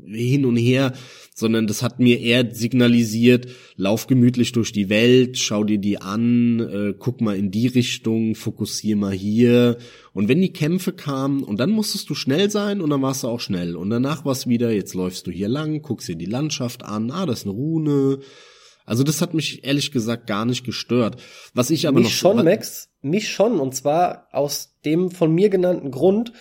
hin und her, sondern das hat mir eher signalisiert, lauf gemütlich durch die Welt, schau dir die an, äh, guck mal in die Richtung, fokussier mal hier. Und wenn die Kämpfe kamen, und dann musstest du schnell sein und dann warst du auch schnell. Und danach war es wieder, jetzt läufst du hier lang, guckst dir die Landschaft an, ah, das ist eine Rune, also das hat mich ehrlich gesagt gar nicht gestört. Was ich aber mich noch schon, Max, mich schon und zwar aus dem von mir genannten Grund,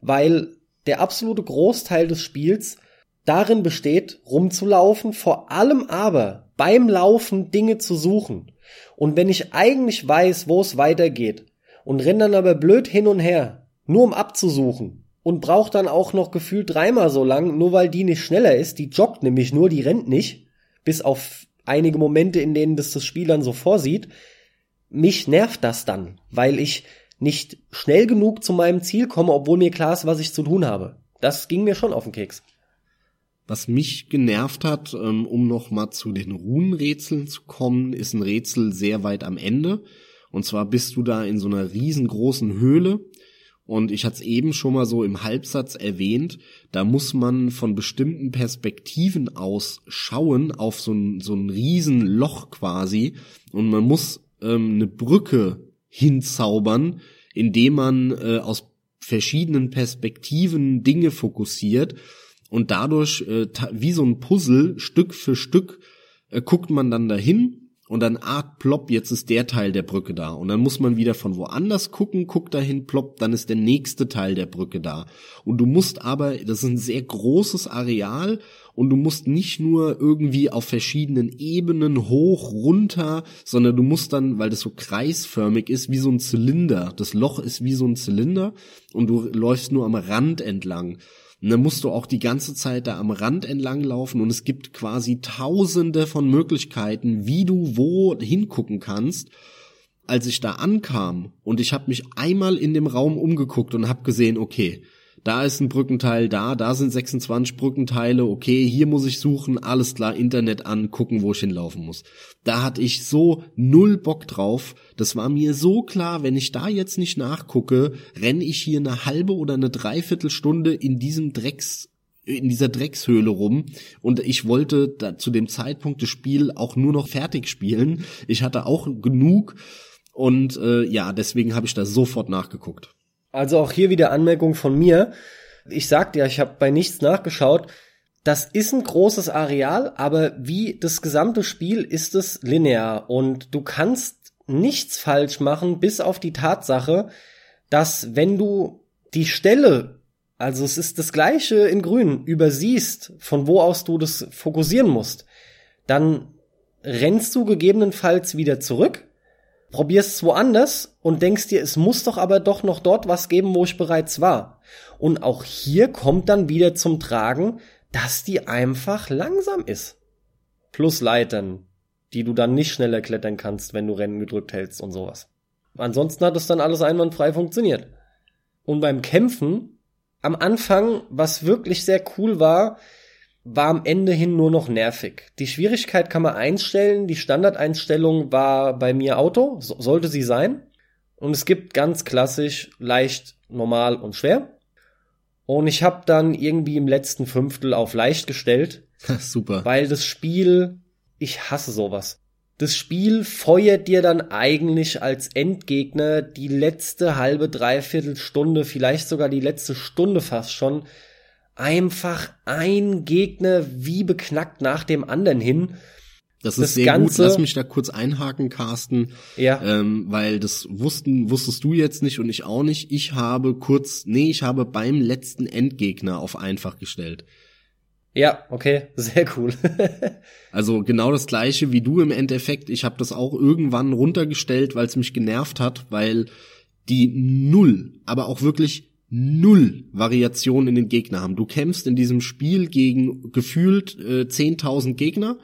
weil der absolute Großteil des Spiels darin besteht, rumzulaufen, vor allem aber beim Laufen Dinge zu suchen. Und wenn ich eigentlich weiß, wo es weitergeht und renn dann aber blöd hin und her, nur um abzusuchen und braucht dann auch noch gefühlt dreimal so lang, nur weil die nicht schneller ist, die joggt nämlich nur, die rennt nicht, bis auf einige Momente, in denen das das Spiel dann so vorsieht, mich nervt das dann, weil ich nicht schnell genug zu meinem Ziel komme, obwohl mir klar ist, was ich zu tun habe. Das ging mir schon auf den Keks. Was mich genervt hat, ähm, um noch mal zu den Runenrätseln zu kommen, ist ein Rätsel sehr weit am Ende. Und zwar bist du da in so einer riesengroßen Höhle und ich hatte es eben schon mal so im Halbsatz erwähnt, da muss man von bestimmten Perspektiven aus schauen auf so ein, so ein Riesenloch quasi. Und man muss ähm, eine Brücke hinzaubern, indem man äh, aus verschiedenen Perspektiven Dinge fokussiert. Und dadurch äh, wie so ein Puzzle Stück für Stück äh, guckt man dann dahin und dann art plopp, jetzt ist der Teil der Brücke da. Und dann muss man wieder von woanders gucken, guckt dahin, plopp, dann ist der nächste Teil der Brücke da. Und du musst aber, das ist ein sehr großes Areal und du musst nicht nur irgendwie auf verschiedenen Ebenen hoch, runter, sondern du musst dann, weil das so kreisförmig ist, wie so ein Zylinder, das Loch ist wie so ein Zylinder und du läufst nur am Rand entlang und dann musst du auch die ganze Zeit da am Rand entlang laufen und es gibt quasi tausende von Möglichkeiten, wie du wo hingucken kannst. Als ich da ankam und ich habe mich einmal in dem Raum umgeguckt und habe gesehen, okay, da ist ein Brückenteil da, da sind 26 Brückenteile, okay, hier muss ich suchen, alles klar, Internet an, gucken, wo ich hinlaufen muss. Da hatte ich so null Bock drauf. Das war mir so klar, wenn ich da jetzt nicht nachgucke, renne ich hier eine halbe oder eine Dreiviertelstunde in diesem Drecks in dieser Dreckshöhle rum und ich wollte da zu dem Zeitpunkt des Spiels auch nur noch fertig spielen. Ich hatte auch genug und äh, ja, deswegen habe ich da sofort nachgeguckt. Also auch hier wieder Anmerkung von mir. Ich sagte ja, ich habe bei nichts nachgeschaut. Das ist ein großes Areal, aber wie das gesamte Spiel ist es linear und du kannst nichts falsch machen, bis auf die Tatsache, dass wenn du die Stelle, also es ist das gleiche in grün, übersiehst, von wo aus du das fokussieren musst, dann rennst du gegebenenfalls wieder zurück probierst es woanders und denkst dir, es muss doch aber doch noch dort was geben, wo ich bereits war. Und auch hier kommt dann wieder zum Tragen, dass die einfach langsam ist. Plus Leitern, die du dann nicht schneller klettern kannst, wenn du Rennen gedrückt hältst und sowas. Ansonsten hat es dann alles einwandfrei funktioniert. Und beim Kämpfen, am Anfang, was wirklich sehr cool war, war am Ende hin nur noch nervig. Die Schwierigkeit kann man einstellen. Die Standardeinstellung war bei mir Auto, so, sollte sie sein. Und es gibt ganz klassisch leicht, normal und schwer. Und ich habe dann irgendwie im letzten Fünftel auf leicht gestellt. [LAUGHS] Super. Weil das Spiel, ich hasse sowas. Das Spiel feuert dir dann eigentlich als Endgegner die letzte halbe, dreiviertel Stunde, vielleicht sogar die letzte Stunde fast schon, einfach ein Gegner wie beknackt nach dem anderen hin. Das ist das sehr Ganze, gut. Lass mich da kurz einhaken, Carsten. Ja. Ähm, weil das wussten, wusstest du jetzt nicht und ich auch nicht. Ich habe kurz, nee, ich habe beim letzten Endgegner auf einfach gestellt. Ja, okay, [LAUGHS] sehr cool. also genau das gleiche wie du im Endeffekt. Ich habe das auch irgendwann runtergestellt, weil es mich genervt hat, weil die null, aber auch wirklich null Variation in den Gegner haben. Du kämpfst in diesem Spiel gegen gefühlt äh, 10.000 Gegner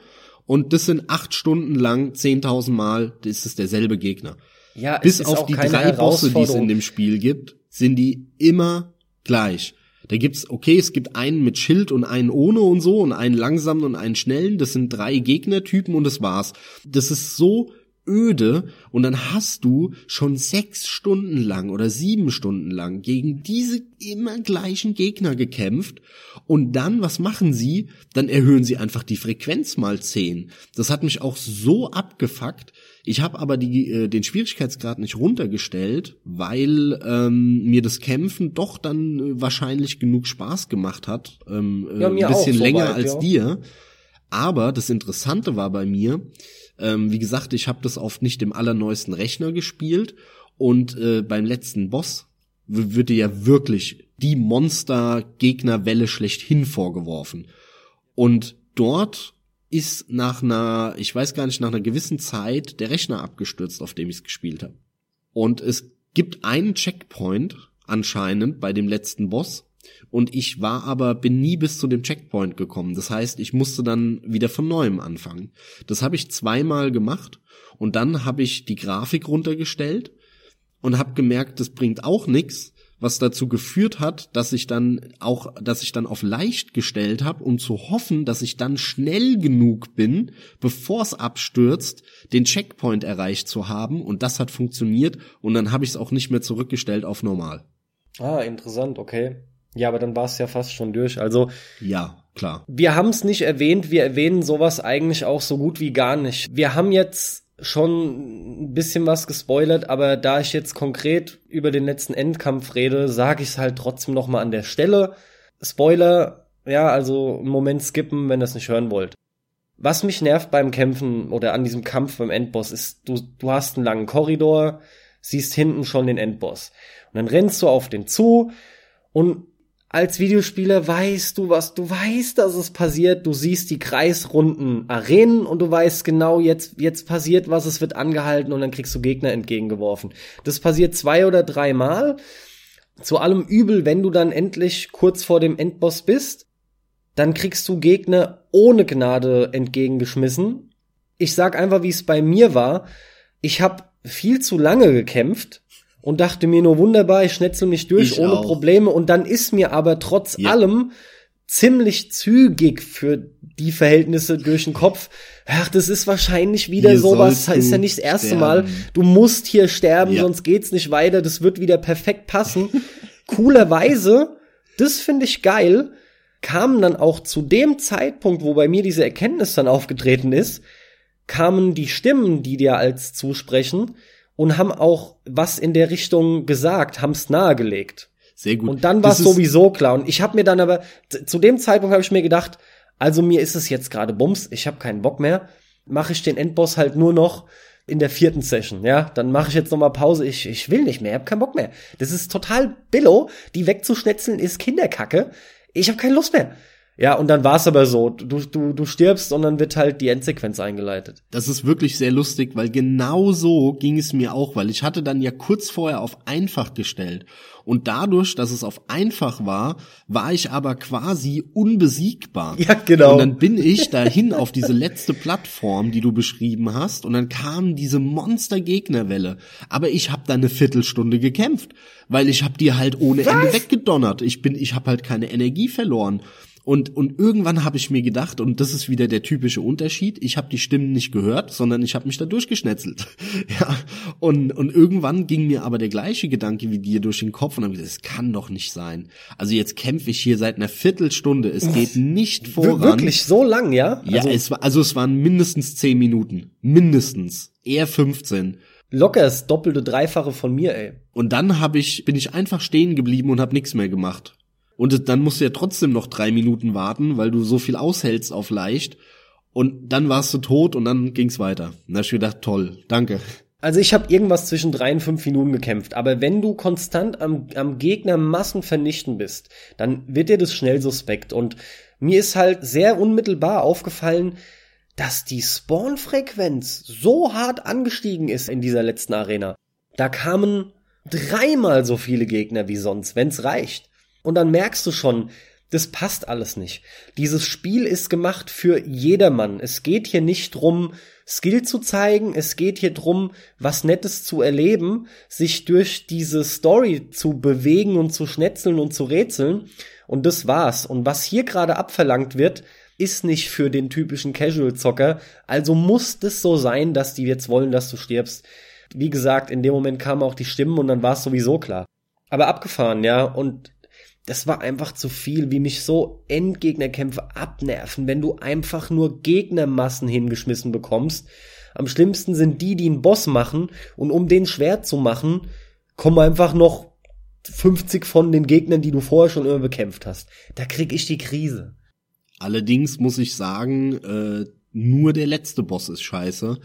und das sind acht Stunden lang 10.000 Mal, das ist derselbe Gegner. Ja, Bis auf die drei Bosse, die es in dem Spiel gibt, sind die immer gleich. Da gibt's, okay, es gibt einen mit Schild und einen ohne und so und einen langsamen und einen schnellen. Das sind drei Gegnertypen und das war's. Das ist so öde und dann hast du schon sechs Stunden lang oder sieben Stunden lang gegen diese immer gleichen Gegner gekämpft und dann, was machen sie? Dann erhöhen sie einfach die Frequenz mal zehn. Das hat mich auch so abgefuckt. Ich habe aber die, äh, den Schwierigkeitsgrad nicht runtergestellt, weil ähm, mir das Kämpfen doch dann äh, wahrscheinlich genug Spaß gemacht hat. Ähm, äh, ja, ein bisschen länger weit, als ja. dir. Aber das Interessante war bei mir, ähm, wie gesagt, ich habe das auf nicht dem allerneuesten Rechner gespielt und äh, beim letzten Boss wird dir ja wirklich die Monster-Gegnerwelle schlechthin vorgeworfen. Und dort ist nach einer, ich weiß gar nicht, nach einer gewissen Zeit der Rechner abgestürzt, auf dem ich es gespielt habe. Und es gibt einen Checkpoint anscheinend bei dem letzten Boss, und ich war aber, bin nie bis zu dem Checkpoint gekommen. Das heißt, ich musste dann wieder von neuem anfangen. Das habe ich zweimal gemacht und dann habe ich die Grafik runtergestellt und habe gemerkt, das bringt auch nichts, was dazu geführt hat, dass ich dann auch, dass ich dann auf leicht gestellt habe, um zu hoffen, dass ich dann schnell genug bin, bevor es abstürzt, den Checkpoint erreicht zu haben. Und das hat funktioniert und dann habe ich es auch nicht mehr zurückgestellt auf normal. Ah, interessant, okay. Ja, aber dann war es ja fast schon durch. Also ja, klar. Wir haben es nicht erwähnt, wir erwähnen sowas eigentlich auch so gut wie gar nicht. Wir haben jetzt schon ein bisschen was gespoilert, aber da ich jetzt konkret über den letzten Endkampf rede, sage ich es halt trotzdem noch mal an der Stelle. Spoiler, ja, also einen Moment skippen, wenn ihr es nicht hören wollt. Was mich nervt beim Kämpfen oder an diesem Kampf beim Endboss ist, du, du hast einen langen Korridor, siehst hinten schon den Endboss. Und dann rennst du auf den zu und als Videospieler weißt du, was du weißt, dass es passiert. Du siehst die kreisrunden Arenen und du weißt genau, jetzt, jetzt passiert was, es wird angehalten und dann kriegst du Gegner entgegengeworfen. Das passiert zwei oder dreimal. Zu allem Übel, wenn du dann endlich kurz vor dem Endboss bist, dann kriegst du Gegner ohne Gnade entgegengeschmissen. Ich sag einfach, wie es bei mir war. Ich habe viel zu lange gekämpft und dachte mir nur wunderbar, ich schnetzel mich durch ich ohne auch. Probleme und dann ist mir aber trotz ja. allem ziemlich zügig für die Verhältnisse durch den Kopf. Ach, das ist wahrscheinlich wieder hier sowas, ist ja nicht das erste sterben. Mal. Du musst hier sterben, ja. sonst geht's nicht weiter. Das wird wieder perfekt passen. [LAUGHS] Coolerweise, das finde ich geil, kamen dann auch zu dem Zeitpunkt, wo bei mir diese Erkenntnis dann aufgetreten ist, kamen die Stimmen, die dir als zusprechen, und haben auch was in der Richtung gesagt, haben es nahegelegt. Sehr gut. Und dann war es sowieso klar. Und ich habe mir dann aber, zu dem Zeitpunkt habe ich mir gedacht, also mir ist es jetzt gerade Bums, ich habe keinen Bock mehr, mache ich den Endboss halt nur noch in der vierten Session, ja, dann mache ich jetzt noch mal Pause, ich, ich will nicht mehr, ich habe keinen Bock mehr. Das ist total billo, die wegzuschnetzeln ist Kinderkacke. Ich habe keine Lust mehr. Ja, und dann war es aber so, du, du, du stirbst und dann wird halt die Endsequenz eingeleitet. Das ist wirklich sehr lustig, weil genau so ging es mir auch, weil ich hatte dann ja kurz vorher auf einfach gestellt. Und dadurch, dass es auf einfach war, war ich aber quasi unbesiegbar. Ja, genau. Und dann bin ich dahin auf diese letzte Plattform, die du beschrieben hast, und dann kam diese Monster-Gegnerwelle. Aber ich habe da eine Viertelstunde gekämpft, weil ich habe die halt ohne Was? Ende weggedonnert. Ich bin, ich habe halt keine Energie verloren. Und, und irgendwann habe ich mir gedacht, und das ist wieder der typische Unterschied, ich habe die Stimmen nicht gehört, sondern ich habe mich da durchgeschnetzelt. [LAUGHS] ja, und, und irgendwann ging mir aber der gleiche Gedanke wie dir durch den Kopf und habe gesagt, es kann doch nicht sein. Also jetzt kämpfe ich hier seit einer Viertelstunde, es geht nicht voran. Wirklich so lang, ja? Ja, also, es war, also es waren mindestens zehn Minuten. Mindestens. Eher 15. Locker das doppelte, dreifache von mir, ey. Und dann hab ich, bin ich einfach stehen geblieben und hab nichts mehr gemacht. Und dann musst du ja trotzdem noch drei Minuten warten, weil du so viel aushältst auf leicht. Und dann warst du tot und dann ging's weiter. Da hab ich gedacht, toll, danke. Also ich habe irgendwas zwischen drei und fünf Minuten gekämpft, aber wenn du konstant am, am Gegner Massen vernichten bist, dann wird dir das schnell suspekt. Und mir ist halt sehr unmittelbar aufgefallen, dass die Spawn-Frequenz so hart angestiegen ist in dieser letzten Arena. Da kamen dreimal so viele Gegner wie sonst, wenn's reicht. Und dann merkst du schon, das passt alles nicht. Dieses Spiel ist gemacht für jedermann. Es geht hier nicht drum, Skill zu zeigen, es geht hier drum, was Nettes zu erleben, sich durch diese Story zu bewegen und zu schnetzeln und zu rätseln. Und das war's. Und was hier gerade abverlangt wird, ist nicht für den typischen Casual-Zocker. Also muss das so sein, dass die jetzt wollen, dass du stirbst. Wie gesagt, in dem Moment kamen auch die Stimmen und dann war es sowieso klar. Aber abgefahren, ja. Und das war einfach zu viel, wie mich so Endgegnerkämpfe abnerven, wenn du einfach nur Gegnermassen hingeschmissen bekommst. Am schlimmsten sind die, die einen Boss machen und um den schwer zu machen, kommen einfach noch 50 von den Gegnern, die du vorher schon immer bekämpft hast. Da krieg ich die Krise. Allerdings muss ich sagen, äh, nur der letzte Boss ist scheiße,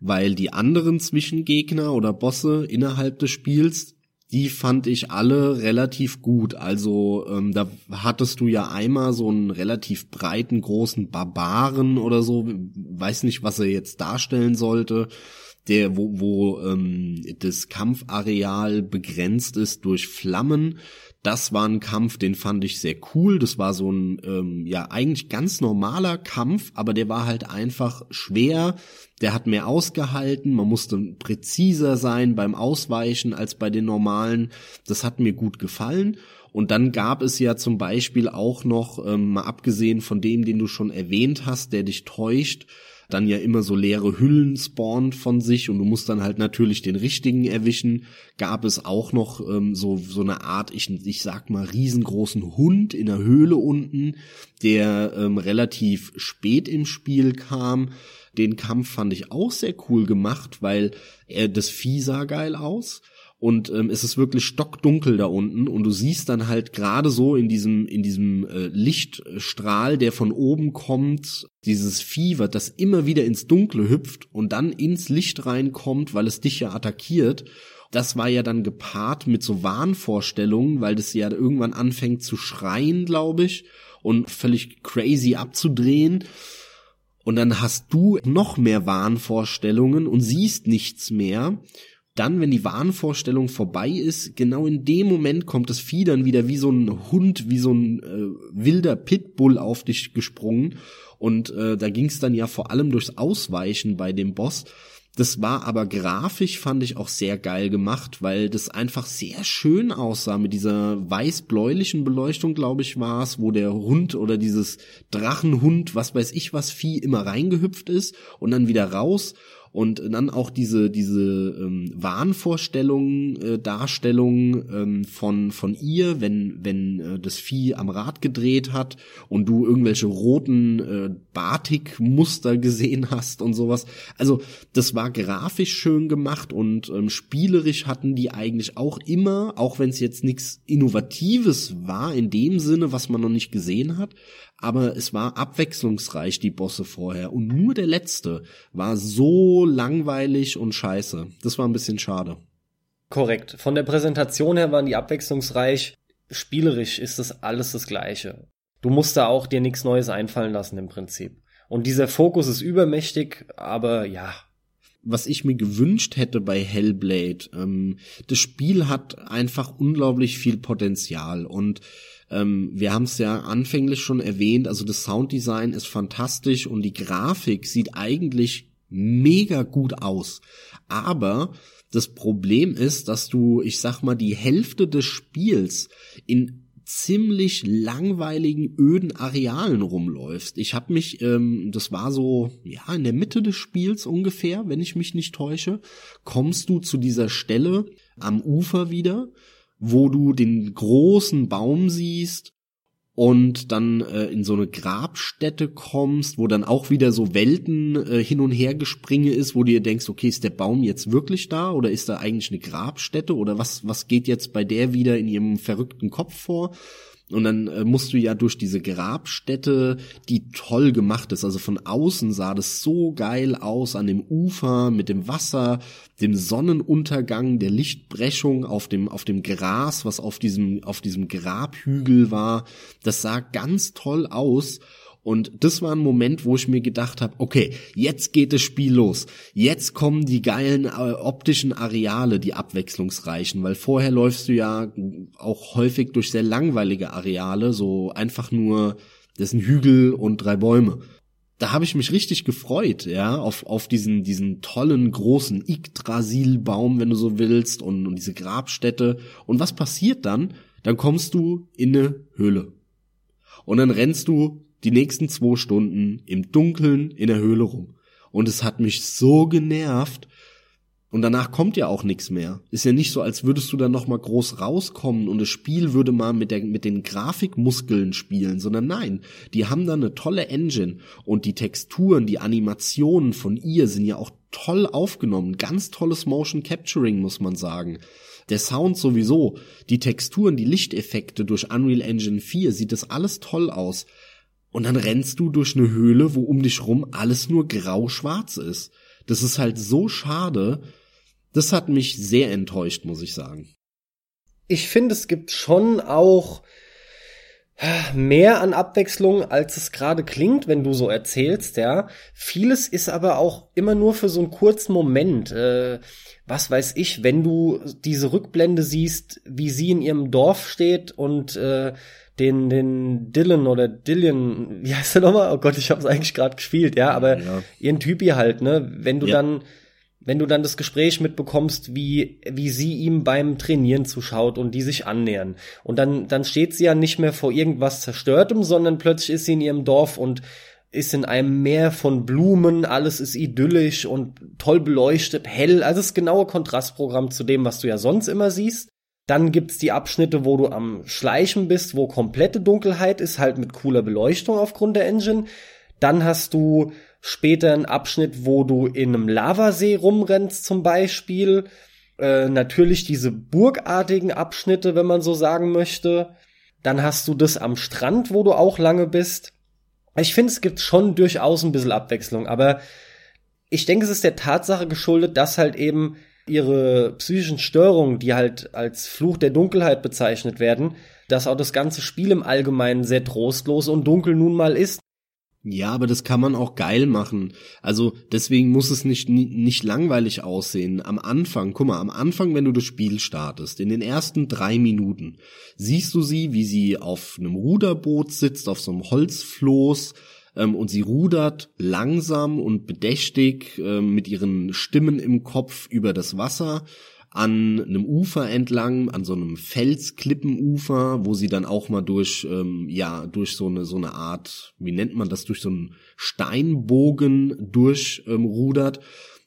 weil die anderen Zwischengegner oder Bosse innerhalb des Spiels die fand ich alle relativ gut. Also ähm, da hattest du ja einmal so einen relativ breiten, großen Barbaren oder so, weiß nicht, was er jetzt darstellen sollte, der wo, wo ähm, das Kampfareal begrenzt ist durch Flammen. Das war ein Kampf, den fand ich sehr cool. Das war so ein, ähm, ja, eigentlich ganz normaler Kampf, aber der war halt einfach schwer. Der hat mehr ausgehalten. Man musste präziser sein beim Ausweichen als bei den normalen. Das hat mir gut gefallen. Und dann gab es ja zum Beispiel auch noch, ähm, mal abgesehen von dem, den du schon erwähnt hast, der dich täuscht, dann ja immer so leere Hüllen spawnt von sich und du musst dann halt natürlich den richtigen erwischen, gab es auch noch ähm, so, so eine Art, ich, ich sag mal, riesengroßen Hund in der Höhle unten, der ähm, relativ spät im Spiel kam. Den Kampf fand ich auch sehr cool gemacht, weil er das Vieh sah geil aus und ähm, es ist wirklich stockdunkel da unten und du siehst dann halt gerade so in diesem in diesem äh, Lichtstrahl, der von oben kommt, dieses Fieber, das immer wieder ins Dunkle hüpft und dann ins Licht reinkommt, weil es dich ja attackiert. Das war ja dann gepaart mit so Wahnvorstellungen, weil das ja irgendwann anfängt zu schreien, glaube ich, und völlig crazy abzudrehen. Und dann hast du noch mehr Wahnvorstellungen und siehst nichts mehr dann, wenn die Wahnvorstellung vorbei ist, genau in dem Moment kommt das Vieh dann wieder wie so ein Hund, wie so ein äh, wilder Pitbull auf dich gesprungen. Und äh, da ging es dann ja vor allem durchs Ausweichen bei dem Boss. Das war aber grafisch, fand ich auch sehr geil gemacht, weil das einfach sehr schön aussah mit dieser weiß-bläulichen Beleuchtung, glaube ich, war es, wo der Hund oder dieses Drachenhund, was weiß ich was, Vieh immer reingehüpft ist und dann wieder raus und dann auch diese diese ähm, Wahnvorstellungen äh, Darstellung ähm, von von ihr wenn wenn äh, das Vieh am Rad gedreht hat und du irgendwelche roten äh, Batikmuster gesehen hast und sowas. Also das war grafisch schön gemacht und ähm, spielerisch hatten die eigentlich auch immer auch wenn es jetzt nichts innovatives war in dem Sinne was man noch nicht gesehen hat aber es war abwechslungsreich, die Bosse vorher. Und nur der letzte war so langweilig und scheiße. Das war ein bisschen schade. Korrekt. Von der Präsentation her waren die abwechslungsreich. Spielerisch ist das alles das Gleiche. Du musst da auch dir nichts Neues einfallen lassen im Prinzip. Und dieser Fokus ist übermächtig, aber ja, was ich mir gewünscht hätte bei Hellblade. Ähm, das Spiel hat einfach unglaublich viel Potenzial und ähm, wir haben es ja anfänglich schon erwähnt, also das Sounddesign ist fantastisch und die Grafik sieht eigentlich mega gut aus. Aber das Problem ist, dass du, ich sag mal, die Hälfte des Spiels in ziemlich langweiligen, öden Arealen rumläufst. Ich habe mich, ähm, das war so, ja, in der Mitte des Spiels ungefähr, wenn ich mich nicht täusche, kommst du zu dieser Stelle am Ufer wieder, wo du den großen Baum siehst und dann äh, in so eine Grabstätte kommst, wo dann auch wieder so Welten äh, hin und her gespringe ist, wo du dir denkst, okay, ist der Baum jetzt wirklich da oder ist da eigentlich eine Grabstätte oder was was geht jetzt bei der wieder in ihrem verrückten Kopf vor? Und dann äh, musst du ja durch diese Grabstätte, die toll gemacht ist. Also von außen sah das so geil aus an dem Ufer mit dem Wasser, dem Sonnenuntergang, der Lichtbrechung auf dem, auf dem Gras, was auf diesem, auf diesem Grabhügel war. Das sah ganz toll aus. Und das war ein Moment, wo ich mir gedacht habe, okay, jetzt geht das Spiel los. Jetzt kommen die geilen äh, optischen Areale, die abwechslungsreichen, weil vorher läufst du ja auch häufig durch sehr langweilige Areale, so einfach nur, das sind Hügel und drei Bäume. Da habe ich mich richtig gefreut, ja, auf, auf diesen, diesen tollen großen Yggdrasil-Baum, wenn du so willst, und, und diese Grabstätte. Und was passiert dann? Dann kommst du in eine Höhle. Und dann rennst du die nächsten zwei Stunden im Dunkeln in der Höhle rum. Und es hat mich so genervt. Und danach kommt ja auch nichts mehr. Ist ja nicht so, als würdest du dann noch mal groß rauskommen und das Spiel würde mal mit der mit den Grafikmuskeln spielen, sondern nein, die haben da eine tolle Engine und die Texturen, die Animationen von ihr sind ja auch toll aufgenommen, ganz tolles Motion Capturing muss man sagen. Der Sound sowieso, die Texturen, die Lichteffekte durch Unreal Engine 4 sieht das alles toll aus. Und dann rennst du durch eine Höhle, wo um dich rum alles nur grau-schwarz ist. Das ist halt so schade. Das hat mich sehr enttäuscht, muss ich sagen. Ich finde, es gibt schon auch mehr an Abwechslung, als es gerade klingt, wenn du so erzählst, ja. Vieles ist aber auch immer nur für so einen kurzen Moment. Äh, was weiß ich, wenn du diese Rückblende siehst, wie sie in ihrem Dorf steht und äh, den, den Dylan oder Dillian, wie heißt der nochmal? Oh Gott, ich hab's eigentlich gerade gespielt, ja, aber ja. ihren Typi halt, ne? Wenn du ja. dann, wenn du dann das Gespräch mitbekommst, wie, wie sie ihm beim Trainieren zuschaut und die sich annähern. Und dann, dann steht sie ja nicht mehr vor irgendwas Zerstörtem, sondern plötzlich ist sie in ihrem Dorf und ist in einem Meer von Blumen, alles ist idyllisch und toll beleuchtet, hell, also das genaue Kontrastprogramm zu dem, was du ja sonst immer siehst. Dann gibt's die Abschnitte, wo du am Schleichen bist, wo komplette Dunkelheit ist, halt mit cooler Beleuchtung aufgrund der Engine. Dann hast du später einen Abschnitt, wo du in einem Lavasee rumrennst zum Beispiel. Äh, natürlich diese burgartigen Abschnitte, wenn man so sagen möchte. Dann hast du das am Strand, wo du auch lange bist. Ich finde, es gibt schon durchaus ein bisschen Abwechslung, aber ich denke, es ist der Tatsache geschuldet, dass halt eben ihre psychischen Störungen, die halt als Fluch der Dunkelheit bezeichnet werden, dass auch das ganze Spiel im Allgemeinen sehr trostlos und dunkel nun mal ist. Ja, aber das kann man auch geil machen. Also deswegen muss es nicht, nicht langweilig aussehen. Am Anfang, guck mal, am Anfang, wenn du das Spiel startest, in den ersten drei Minuten, siehst du sie, wie sie auf einem Ruderboot sitzt, auf so einem Holzfloß, ähm, und sie rudert langsam und bedächtig äh, mit ihren Stimmen im Kopf über das Wasser an einem Ufer entlang, an so einem Felsklippenufer, wo sie dann auch mal durch, ähm, ja, durch so eine, so eine Art, wie nennt man das, durch so einen Steinbogen durchrudert. Ähm,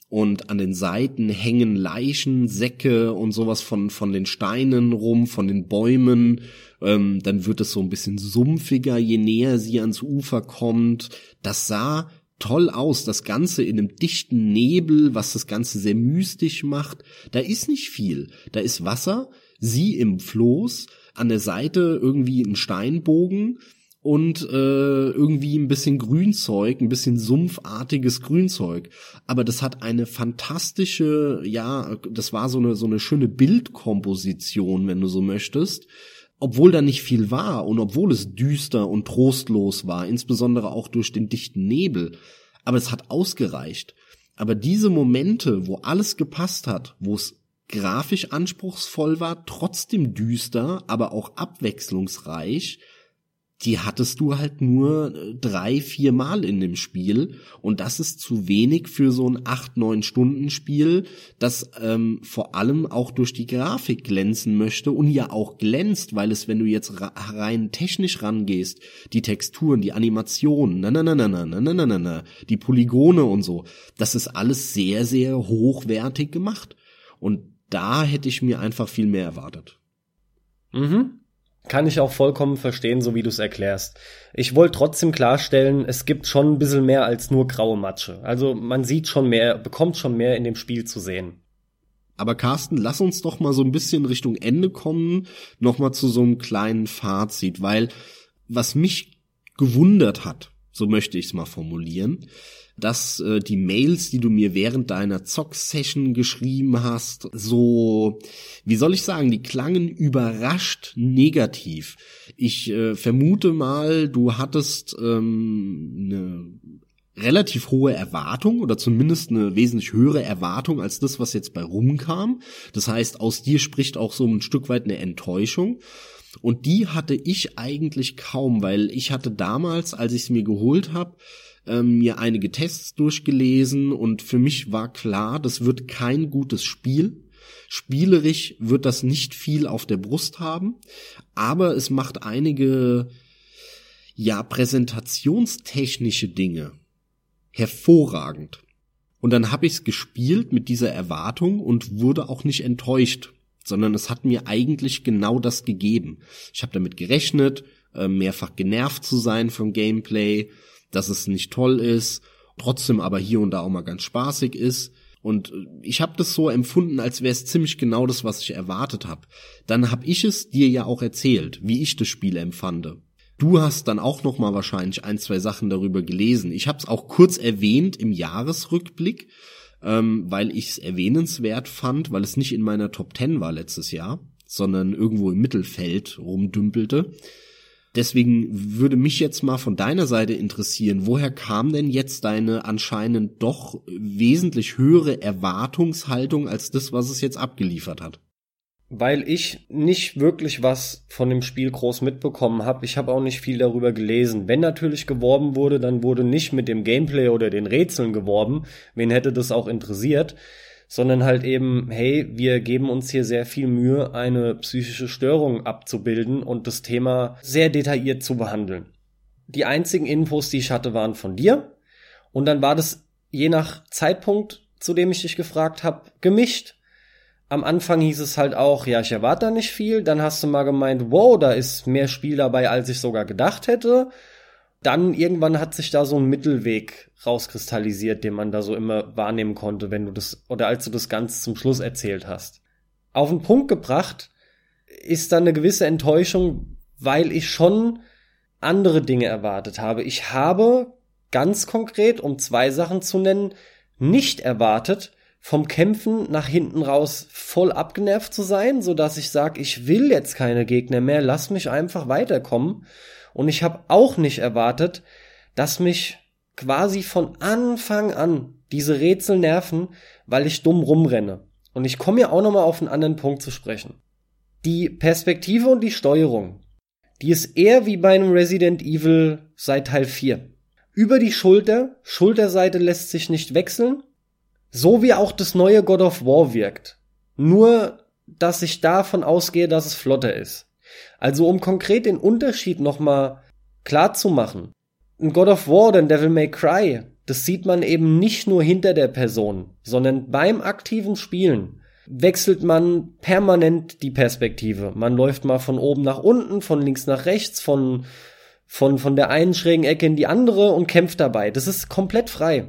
und an den Seiten hängen Leichen, Säcke und sowas von, von den Steinen rum, von den Bäumen. Ähm, dann wird es so ein bisschen sumpfiger, je näher sie ans Ufer kommt. Das sah toll aus, das Ganze in einem dichten Nebel, was das Ganze sehr mystisch macht. Da ist nicht viel. Da ist Wasser, sie im Floß, an der Seite irgendwie ein Steinbogen, und äh, irgendwie ein bisschen Grünzeug, ein bisschen sumpfartiges Grünzeug. Aber das hat eine fantastische, ja, das war so eine so eine schöne Bildkomposition, wenn du so möchtest. Obwohl da nicht viel war und obwohl es düster und trostlos war, insbesondere auch durch den dichten Nebel. Aber es hat ausgereicht. Aber diese Momente, wo alles gepasst hat, wo es grafisch anspruchsvoll war, trotzdem düster, aber auch abwechslungsreich, die hattest du halt nur äh, drei, vier Mal in dem Spiel und das ist zu wenig für so ein acht, neun Stunden Spiel, das ähm, vor allem auch durch die Grafik glänzen möchte und ja auch glänzt, weil es, wenn du jetzt rein technisch rangehst, die Texturen, die Animationen, na na na na na na na na na, die Polygone und so, das ist alles sehr, sehr hochwertig gemacht und da hätte ich mir einfach viel mehr erwartet. Mhm. Kann ich auch vollkommen verstehen, so wie du es erklärst. Ich wollte trotzdem klarstellen, es gibt schon ein bisschen mehr als nur graue Matsche. Also man sieht schon mehr, bekommt schon mehr in dem Spiel zu sehen. Aber Carsten, lass uns doch mal so ein bisschen Richtung Ende kommen, nochmal zu so einem kleinen Fazit, weil was mich gewundert hat, so möchte ich es mal formulieren, dass äh, die Mails, die du mir während deiner Zock-Session geschrieben hast, so, wie soll ich sagen, die klangen überrascht negativ. Ich äh, vermute mal, du hattest ähm, eine relativ hohe Erwartung oder zumindest eine wesentlich höhere Erwartung als das, was jetzt bei rumkam. Das heißt, aus dir spricht auch so ein Stück weit eine Enttäuschung. Und die hatte ich eigentlich kaum, weil ich hatte damals, als ich es mir geholt habe, ähm, mir einige Tests durchgelesen und für mich war klar, das wird kein gutes Spiel. Spielerisch wird das nicht viel auf der Brust haben, aber es macht einige ja präsentationstechnische Dinge hervorragend. Und dann habe ich es gespielt mit dieser Erwartung und wurde auch nicht enttäuscht, sondern es hat mir eigentlich genau das gegeben. Ich habe damit gerechnet, äh, mehrfach genervt zu sein vom Gameplay, dass es nicht toll ist, trotzdem aber hier und da auch mal ganz spaßig ist. Und äh, ich habe das so empfunden, als wäre es ziemlich genau das, was ich erwartet habe. Dann habe ich es dir ja auch erzählt, wie ich das Spiel empfand. Du hast dann auch noch mal wahrscheinlich ein, zwei Sachen darüber gelesen. Ich habe es auch kurz erwähnt im Jahresrückblick, ähm, weil ich es erwähnenswert fand, weil es nicht in meiner Top Ten war letztes Jahr, sondern irgendwo im Mittelfeld rumdümpelte. Deswegen würde mich jetzt mal von deiner Seite interessieren, woher kam denn jetzt deine anscheinend doch wesentlich höhere Erwartungshaltung als das, was es jetzt abgeliefert hat? Weil ich nicht wirklich was von dem Spiel groß mitbekommen habe. Ich habe auch nicht viel darüber gelesen. Wenn natürlich geworben wurde, dann wurde nicht mit dem Gameplay oder den Rätseln geworben. Wen hätte das auch interessiert? sondern halt eben, hey, wir geben uns hier sehr viel Mühe, eine psychische Störung abzubilden und das Thema sehr detailliert zu behandeln. Die einzigen Infos, die ich hatte, waren von dir. Und dann war das je nach Zeitpunkt, zu dem ich dich gefragt habe, gemischt. Am Anfang hieß es halt auch, ja, ich erwarte da nicht viel. Dann hast du mal gemeint, wow, da ist mehr Spiel dabei, als ich sogar gedacht hätte dann irgendwann hat sich da so ein Mittelweg rauskristallisiert, den man da so immer wahrnehmen konnte, wenn du das oder als du das Ganze zum Schluss erzählt hast. Auf den Punkt gebracht ist dann eine gewisse Enttäuschung, weil ich schon andere Dinge erwartet habe. Ich habe ganz konkret, um zwei Sachen zu nennen, nicht erwartet, vom Kämpfen nach hinten raus voll abgenervt zu sein, so dass ich sage, ich will jetzt keine Gegner mehr, lass mich einfach weiterkommen und ich habe auch nicht erwartet, dass mich quasi von Anfang an diese Rätsel nerven, weil ich dumm rumrenne. Und ich komme ja auch nochmal auf einen anderen Punkt zu sprechen. Die Perspektive und die Steuerung, die ist eher wie bei einem Resident Evil seit Teil 4. Über die Schulter, Schulterseite lässt sich nicht wechseln, so wie auch das neue God of War wirkt. Nur, dass ich davon ausgehe, dass es flotter ist. Also um konkret den Unterschied nochmal klar zu machen. Ein God of War oder ein Devil May Cry, das sieht man eben nicht nur hinter der Person, sondern beim aktiven Spielen wechselt man permanent die Perspektive. Man läuft mal von oben nach unten, von links nach rechts, von, von, von der einen schrägen Ecke in die andere und kämpft dabei. Das ist komplett frei.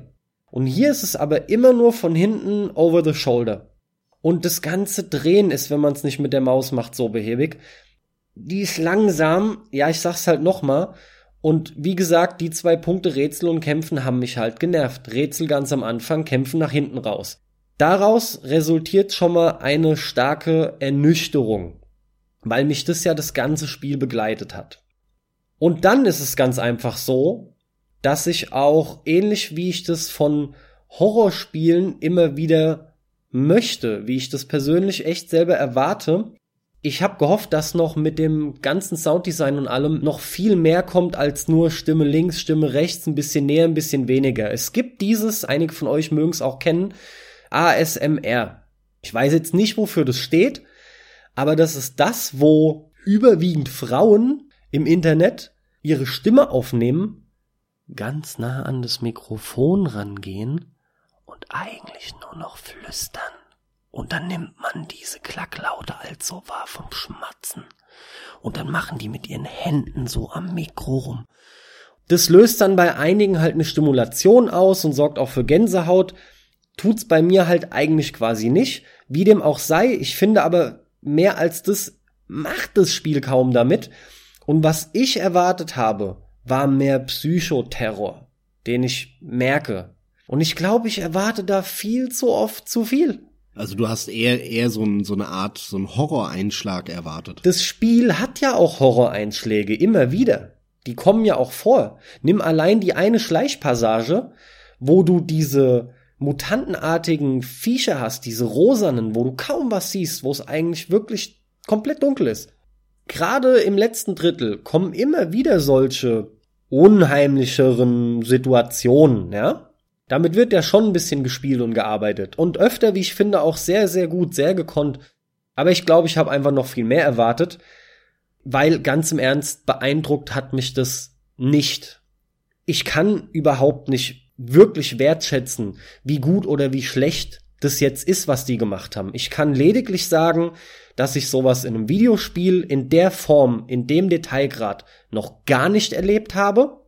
Und hier ist es aber immer nur von hinten over the shoulder. Und das ganze Drehen ist, wenn man es nicht mit der Maus macht, so behäbig, die ist langsam, ja, ich sag's halt nochmal. Und wie gesagt, die zwei Punkte Rätsel und Kämpfen haben mich halt genervt. Rätsel ganz am Anfang, Kämpfen nach hinten raus. Daraus resultiert schon mal eine starke Ernüchterung, weil mich das ja das ganze Spiel begleitet hat. Und dann ist es ganz einfach so, dass ich auch ähnlich wie ich das von Horrorspielen immer wieder möchte, wie ich das persönlich echt selber erwarte, ich habe gehofft, dass noch mit dem ganzen Sounddesign und allem noch viel mehr kommt als nur Stimme links, Stimme rechts, ein bisschen näher, ein bisschen weniger. Es gibt dieses, einige von euch mögen es auch kennen, ASMR. Ich weiß jetzt nicht, wofür das steht, aber das ist das, wo überwiegend Frauen im Internet ihre Stimme aufnehmen, ganz nah an das Mikrofon rangehen und eigentlich nur noch flüstern. Und dann nimmt man diese Klacklaute als so wahr vom Schmatzen. Und dann machen die mit ihren Händen so am Mikro rum. Das löst dann bei einigen halt eine Stimulation aus und sorgt auch für Gänsehaut. Tut's bei mir halt eigentlich quasi nicht. Wie dem auch sei, ich finde aber mehr als das macht das Spiel kaum damit. Und was ich erwartet habe, war mehr Psychoterror, den ich merke. Und ich glaube, ich erwarte da viel zu oft zu viel. Also du hast eher eher so, ein, so eine Art so ein Horroreinschlag erwartet. Das Spiel hat ja auch Horroreinschläge immer wieder. Die kommen ja auch vor. Nimm allein die eine Schleichpassage, wo du diese mutantenartigen Viecher hast, diese rosanen, wo du kaum was siehst, wo es eigentlich wirklich komplett dunkel ist. Gerade im letzten Drittel kommen immer wieder solche unheimlicheren Situationen, ja? Damit wird ja schon ein bisschen gespielt und gearbeitet. Und öfter, wie ich finde, auch sehr, sehr gut, sehr gekonnt. Aber ich glaube, ich habe einfach noch viel mehr erwartet, weil ganz im Ernst beeindruckt hat mich das nicht. Ich kann überhaupt nicht wirklich wertschätzen, wie gut oder wie schlecht das jetzt ist, was die gemacht haben. Ich kann lediglich sagen, dass ich sowas in einem Videospiel in der Form, in dem Detailgrad noch gar nicht erlebt habe.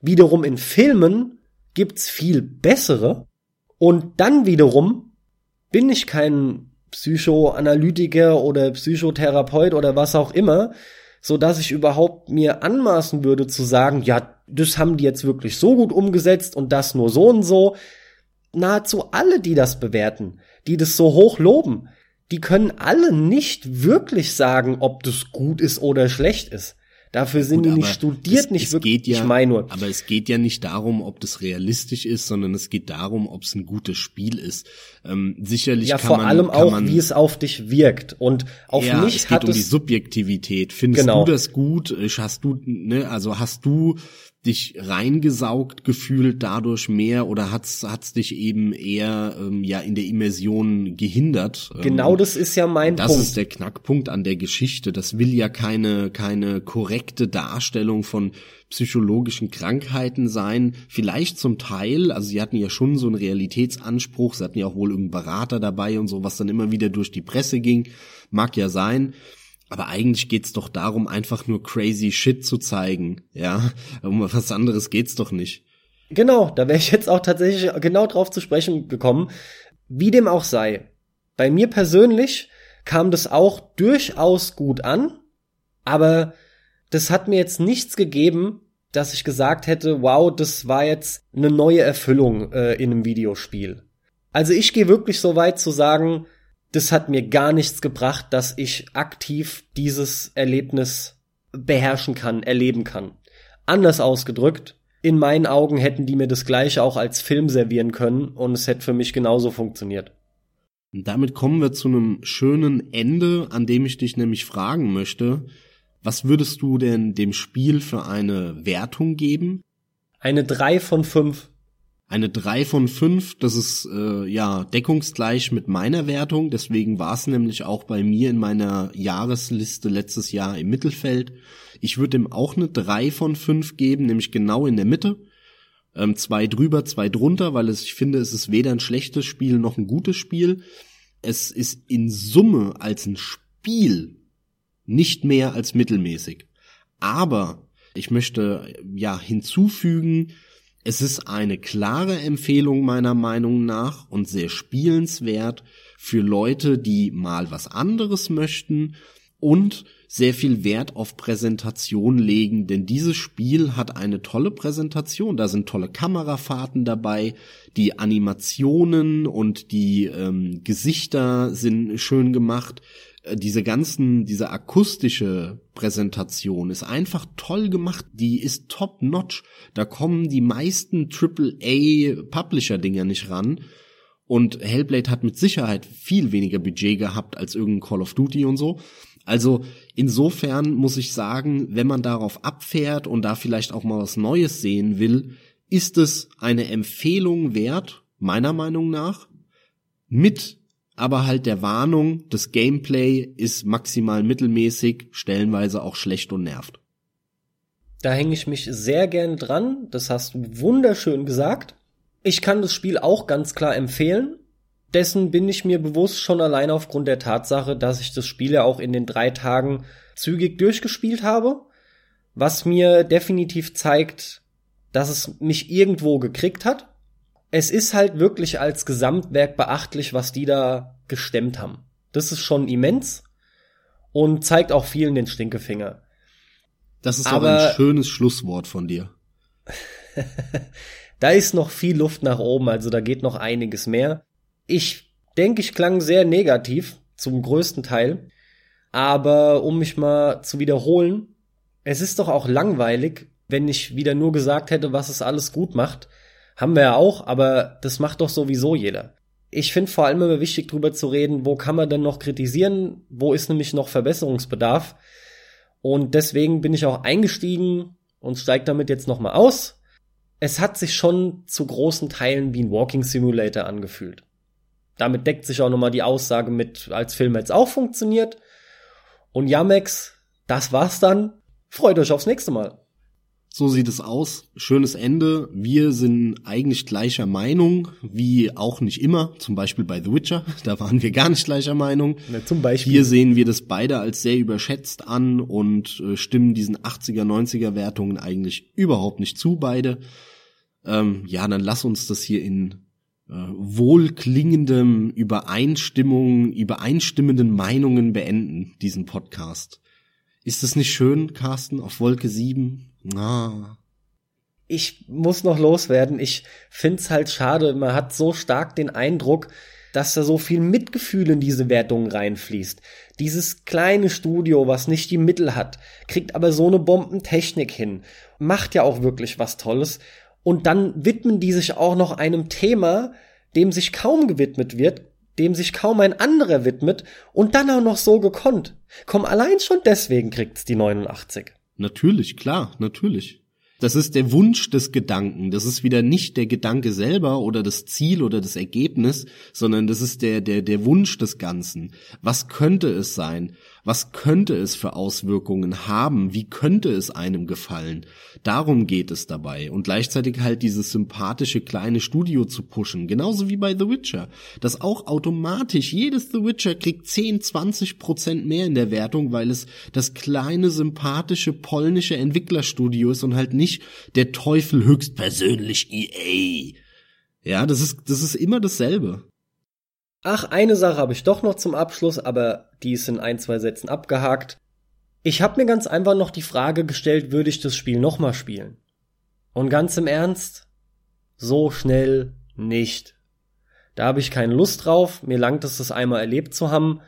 Wiederum in Filmen gibt's viel bessere. Und dann wiederum bin ich kein Psychoanalytiker oder Psychotherapeut oder was auch immer, so dass ich überhaupt mir anmaßen würde zu sagen, ja, das haben die jetzt wirklich so gut umgesetzt und das nur so und so. Nahezu alle, die das bewerten, die das so hoch loben, die können alle nicht wirklich sagen, ob das gut ist oder schlecht ist. Dafür sind Gut, die nicht studiert, es, nicht es wirklich. Geht ja, ich meine nur. Aber es geht ja nicht darum, ob das realistisch ist, sondern es geht darum, ob es ein gutes Spiel ist. Ähm, sicherlich ja, kann vor man, allem auch, man, wie es auf dich wirkt und auf ja, mich es geht hat um es die Subjektivität. Findest genau. du das gut? Hast du, ne, also hast du dich reingesaugt gefühlt dadurch mehr oder hat's hat's dich eben eher ähm, ja in der Immersion gehindert? Genau ähm, das ist ja mein das Punkt. Das ist der Knackpunkt an der Geschichte. Das will ja keine keine korrekte Darstellung von psychologischen Krankheiten sein. Vielleicht zum Teil, also sie hatten ja schon so einen Realitätsanspruch, sie hatten ja auch wohl irgendeinen Berater dabei und so, was dann immer wieder durch die Presse ging. Mag ja sein. Aber eigentlich geht's doch darum, einfach nur crazy shit zu zeigen, ja. Um was anderes geht's doch nicht. Genau, da wäre ich jetzt auch tatsächlich genau drauf zu sprechen gekommen. Wie dem auch sei. Bei mir persönlich kam das auch durchaus gut an, aber das hat mir jetzt nichts gegeben, dass ich gesagt hätte, wow, das war jetzt eine neue Erfüllung äh, in einem Videospiel. Also ich gehe wirklich so weit zu sagen, das hat mir gar nichts gebracht, dass ich aktiv dieses Erlebnis beherrschen kann, erleben kann. Anders ausgedrückt, in meinen Augen hätten die mir das gleiche auch als Film servieren können und es hätte für mich genauso funktioniert. Und damit kommen wir zu einem schönen Ende, an dem ich dich nämlich fragen möchte, was würdest du denn dem Spiel für eine Wertung geben? Eine drei von fünf. Eine drei von fünf, das ist äh, ja deckungsgleich mit meiner Wertung, deswegen war es nämlich auch bei mir in meiner Jahresliste letztes Jahr im Mittelfeld. Ich würde ihm auch eine drei von fünf geben, nämlich genau in der Mitte. Ähm, zwei drüber, zwei drunter, weil es, ich finde, es ist weder ein schlechtes Spiel noch ein gutes Spiel. Es ist in Summe als ein Spiel nicht mehr als mittelmäßig. Aber ich möchte ja hinzufügen, es ist eine klare Empfehlung meiner Meinung nach und sehr spielenswert für Leute, die mal was anderes möchten und sehr viel Wert auf Präsentation legen, denn dieses Spiel hat eine tolle Präsentation. Da sind tolle Kamerafahrten dabei, die Animationen und die ähm, Gesichter sind schön gemacht. Diese ganzen, diese akustische Präsentation ist einfach toll gemacht. Die ist top notch. Da kommen die meisten AAA Publisher Dinger nicht ran. Und Hellblade hat mit Sicherheit viel weniger Budget gehabt als irgendein Call of Duty und so. Also insofern muss ich sagen, wenn man darauf abfährt und da vielleicht auch mal was Neues sehen will, ist es eine Empfehlung wert, meiner Meinung nach, mit aber halt der Warnung, das Gameplay ist maximal mittelmäßig, stellenweise auch schlecht und nervt. Da hänge ich mich sehr gern dran, das hast du wunderschön gesagt. Ich kann das Spiel auch ganz klar empfehlen. Dessen bin ich mir bewusst schon allein aufgrund der Tatsache, dass ich das Spiel ja auch in den drei Tagen zügig durchgespielt habe, was mir definitiv zeigt, dass es mich irgendwo gekriegt hat. Es ist halt wirklich als Gesamtwerk beachtlich, was die da gestemmt haben. Das ist schon immens und zeigt auch vielen den Stinkefinger. Das ist aber ein schönes Schlusswort von dir. [LAUGHS] da ist noch viel Luft nach oben, also da geht noch einiges mehr. Ich denke, ich klang sehr negativ, zum größten Teil. Aber um mich mal zu wiederholen, es ist doch auch langweilig, wenn ich wieder nur gesagt hätte, was es alles gut macht. Haben wir ja auch, aber das macht doch sowieso jeder. Ich finde vor allem immer wichtig, drüber zu reden, wo kann man denn noch kritisieren, wo ist nämlich noch Verbesserungsbedarf. Und deswegen bin ich auch eingestiegen und steige damit jetzt nochmal aus. Es hat sich schon zu großen Teilen wie ein Walking Simulator angefühlt. Damit deckt sich auch nochmal die Aussage mit, als Film jetzt auch funktioniert. Und Yamex, das war's dann. Freut euch aufs nächste Mal. So sieht es aus. Schönes Ende. Wir sind eigentlich gleicher Meinung, wie auch nicht immer. Zum Beispiel bei The Witcher. [LAUGHS] Da waren wir gar nicht gleicher Meinung. Na, zum Beispiel. Hier sehen wir das beide als sehr überschätzt an und äh, stimmen diesen 80er, 90er Wertungen eigentlich überhaupt nicht zu, beide. Ähm, ja, dann lass uns das hier in äh, wohlklingendem Übereinstimmung, übereinstimmenden Meinungen beenden, diesen Podcast. Ist es nicht schön, Carsten, auf Wolke 7? Ah. Ich muss noch loswerden. Ich find's halt schade. Man hat so stark den Eindruck, dass da so viel Mitgefühl in diese Wertungen reinfließt. Dieses kleine Studio, was nicht die Mittel hat, kriegt aber so eine Bombentechnik hin, macht ja auch wirklich was Tolles und dann widmen die sich auch noch einem Thema, dem sich kaum gewidmet wird, dem sich kaum ein anderer widmet und dann auch noch so gekonnt. Komm, allein schon deswegen kriegt's die 89. Natürlich, klar, natürlich. Das ist der Wunsch des Gedanken. Das ist wieder nicht der Gedanke selber oder das Ziel oder das Ergebnis, sondern das ist der, der, der Wunsch des Ganzen. Was könnte es sein? Was könnte es für Auswirkungen haben? Wie könnte es einem gefallen? Darum geht es dabei. Und gleichzeitig halt dieses sympathische kleine Studio zu pushen. Genauso wie bei The Witcher. Das auch automatisch, jedes The Witcher kriegt 10, 20 Prozent mehr in der Wertung, weil es das kleine, sympathische polnische Entwicklerstudio ist und halt nicht der Teufel höchstpersönlich EA. Ja, das ist, das ist immer dasselbe. Ach, eine Sache habe ich doch noch zum Abschluss, aber die ist in ein, zwei Sätzen abgehakt. Ich habe mir ganz einfach noch die Frage gestellt, würde ich das Spiel nochmal spielen? Und ganz im Ernst, so schnell nicht. Da habe ich keine Lust drauf, mir langt es, das einmal erlebt zu haben.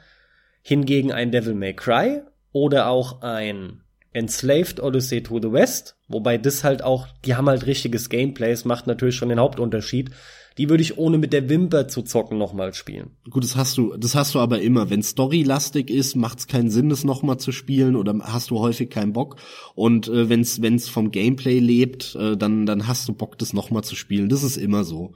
Hingegen ein Devil May Cry oder auch ein Enslaved Odyssey to the West, wobei das halt auch, die haben halt richtiges Gameplay, es macht natürlich schon den Hauptunterschied die würde ich ohne mit der Wimper zu zocken nochmal spielen. Gut, das hast du, das hast du aber immer. Wenn storylastig ist, macht es keinen Sinn, das nochmal zu spielen oder hast du häufig keinen Bock. Und äh, wenn es vom Gameplay lebt, äh, dann, dann hast du Bock, das nochmal zu spielen. Das ist immer so.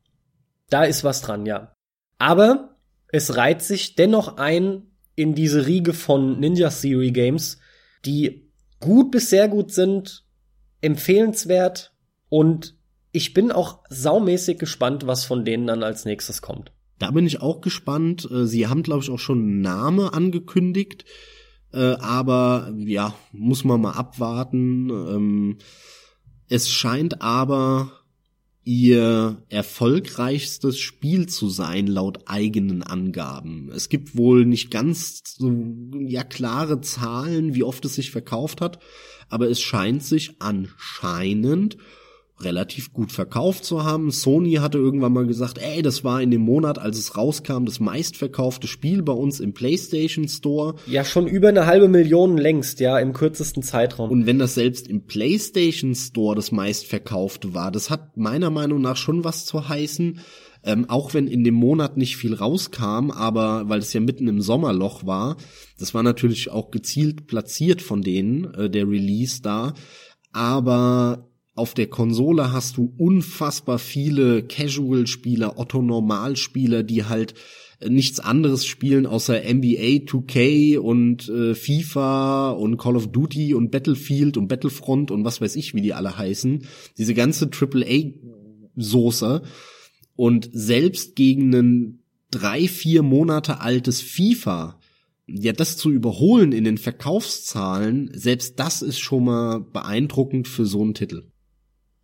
Da ist was dran, ja. Aber es reiht sich dennoch ein in diese Riege von Ninja Theory Games, die gut bis sehr gut sind, empfehlenswert und ich bin auch saumäßig gespannt, was von denen dann als nächstes kommt. Da bin ich auch gespannt. Äh, sie haben, glaube ich, auch schon einen Name angekündigt. Äh, aber ja, muss man mal abwarten. Ähm, es scheint aber ihr erfolgreichstes Spiel zu sein, laut eigenen Angaben. Es gibt wohl nicht ganz so, ja, klare Zahlen, wie oft es sich verkauft hat, aber es scheint sich anscheinend relativ gut verkauft zu haben. Sony hatte irgendwann mal gesagt, ey, das war in dem Monat, als es rauskam, das meistverkaufte Spiel bei uns im PlayStation Store. Ja, schon über eine halbe Million längst, ja, im kürzesten Zeitraum. Und wenn das selbst im PlayStation Store das meistverkaufte war, das hat meiner Meinung nach schon was zu heißen. Ähm, auch wenn in dem Monat nicht viel rauskam, aber weil es ja mitten im Sommerloch war, das war natürlich auch gezielt platziert von denen, äh, der Release da. Aber auf der Konsole hast du unfassbar viele Casual-Spieler, Otto-Normal-Spieler, die halt nichts anderes spielen außer NBA 2K und äh, FIFA und Call of Duty und Battlefield und Battlefront und was weiß ich, wie die alle heißen. Diese ganze AAA-Soße. Und selbst gegen ein drei, vier Monate altes FIFA, ja, das zu überholen in den Verkaufszahlen, selbst das ist schon mal beeindruckend für so einen Titel.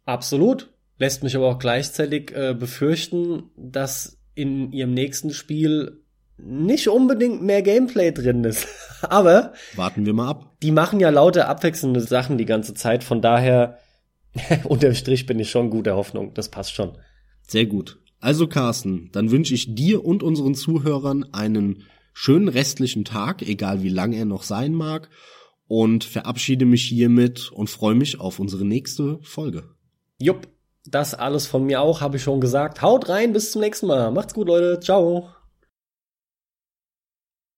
Absolut. Lässt mich aber auch gleichzeitig äh, befürchten, dass in ihrem nächsten Spiel nicht unbedingt mehr Gameplay drin ist. [LAUGHS] aber warten wir mal ab. Die machen ja lauter abwechselnde Sachen die ganze Zeit, von daher [LAUGHS] unterm Strich bin ich schon guter Hoffnung, das passt schon. Sehr gut. Also Carsten, dann wünsche ich dir und unseren Zuhörern einen schönen restlichen Tag, egal wie lang er noch sein mag, und verabschiede mich hiermit und freue mich auf unsere nächste Folge. Jupp, das alles von mir auch, habe ich schon gesagt. Haut rein, bis zum nächsten Mal. Macht's gut, Leute. Ciao.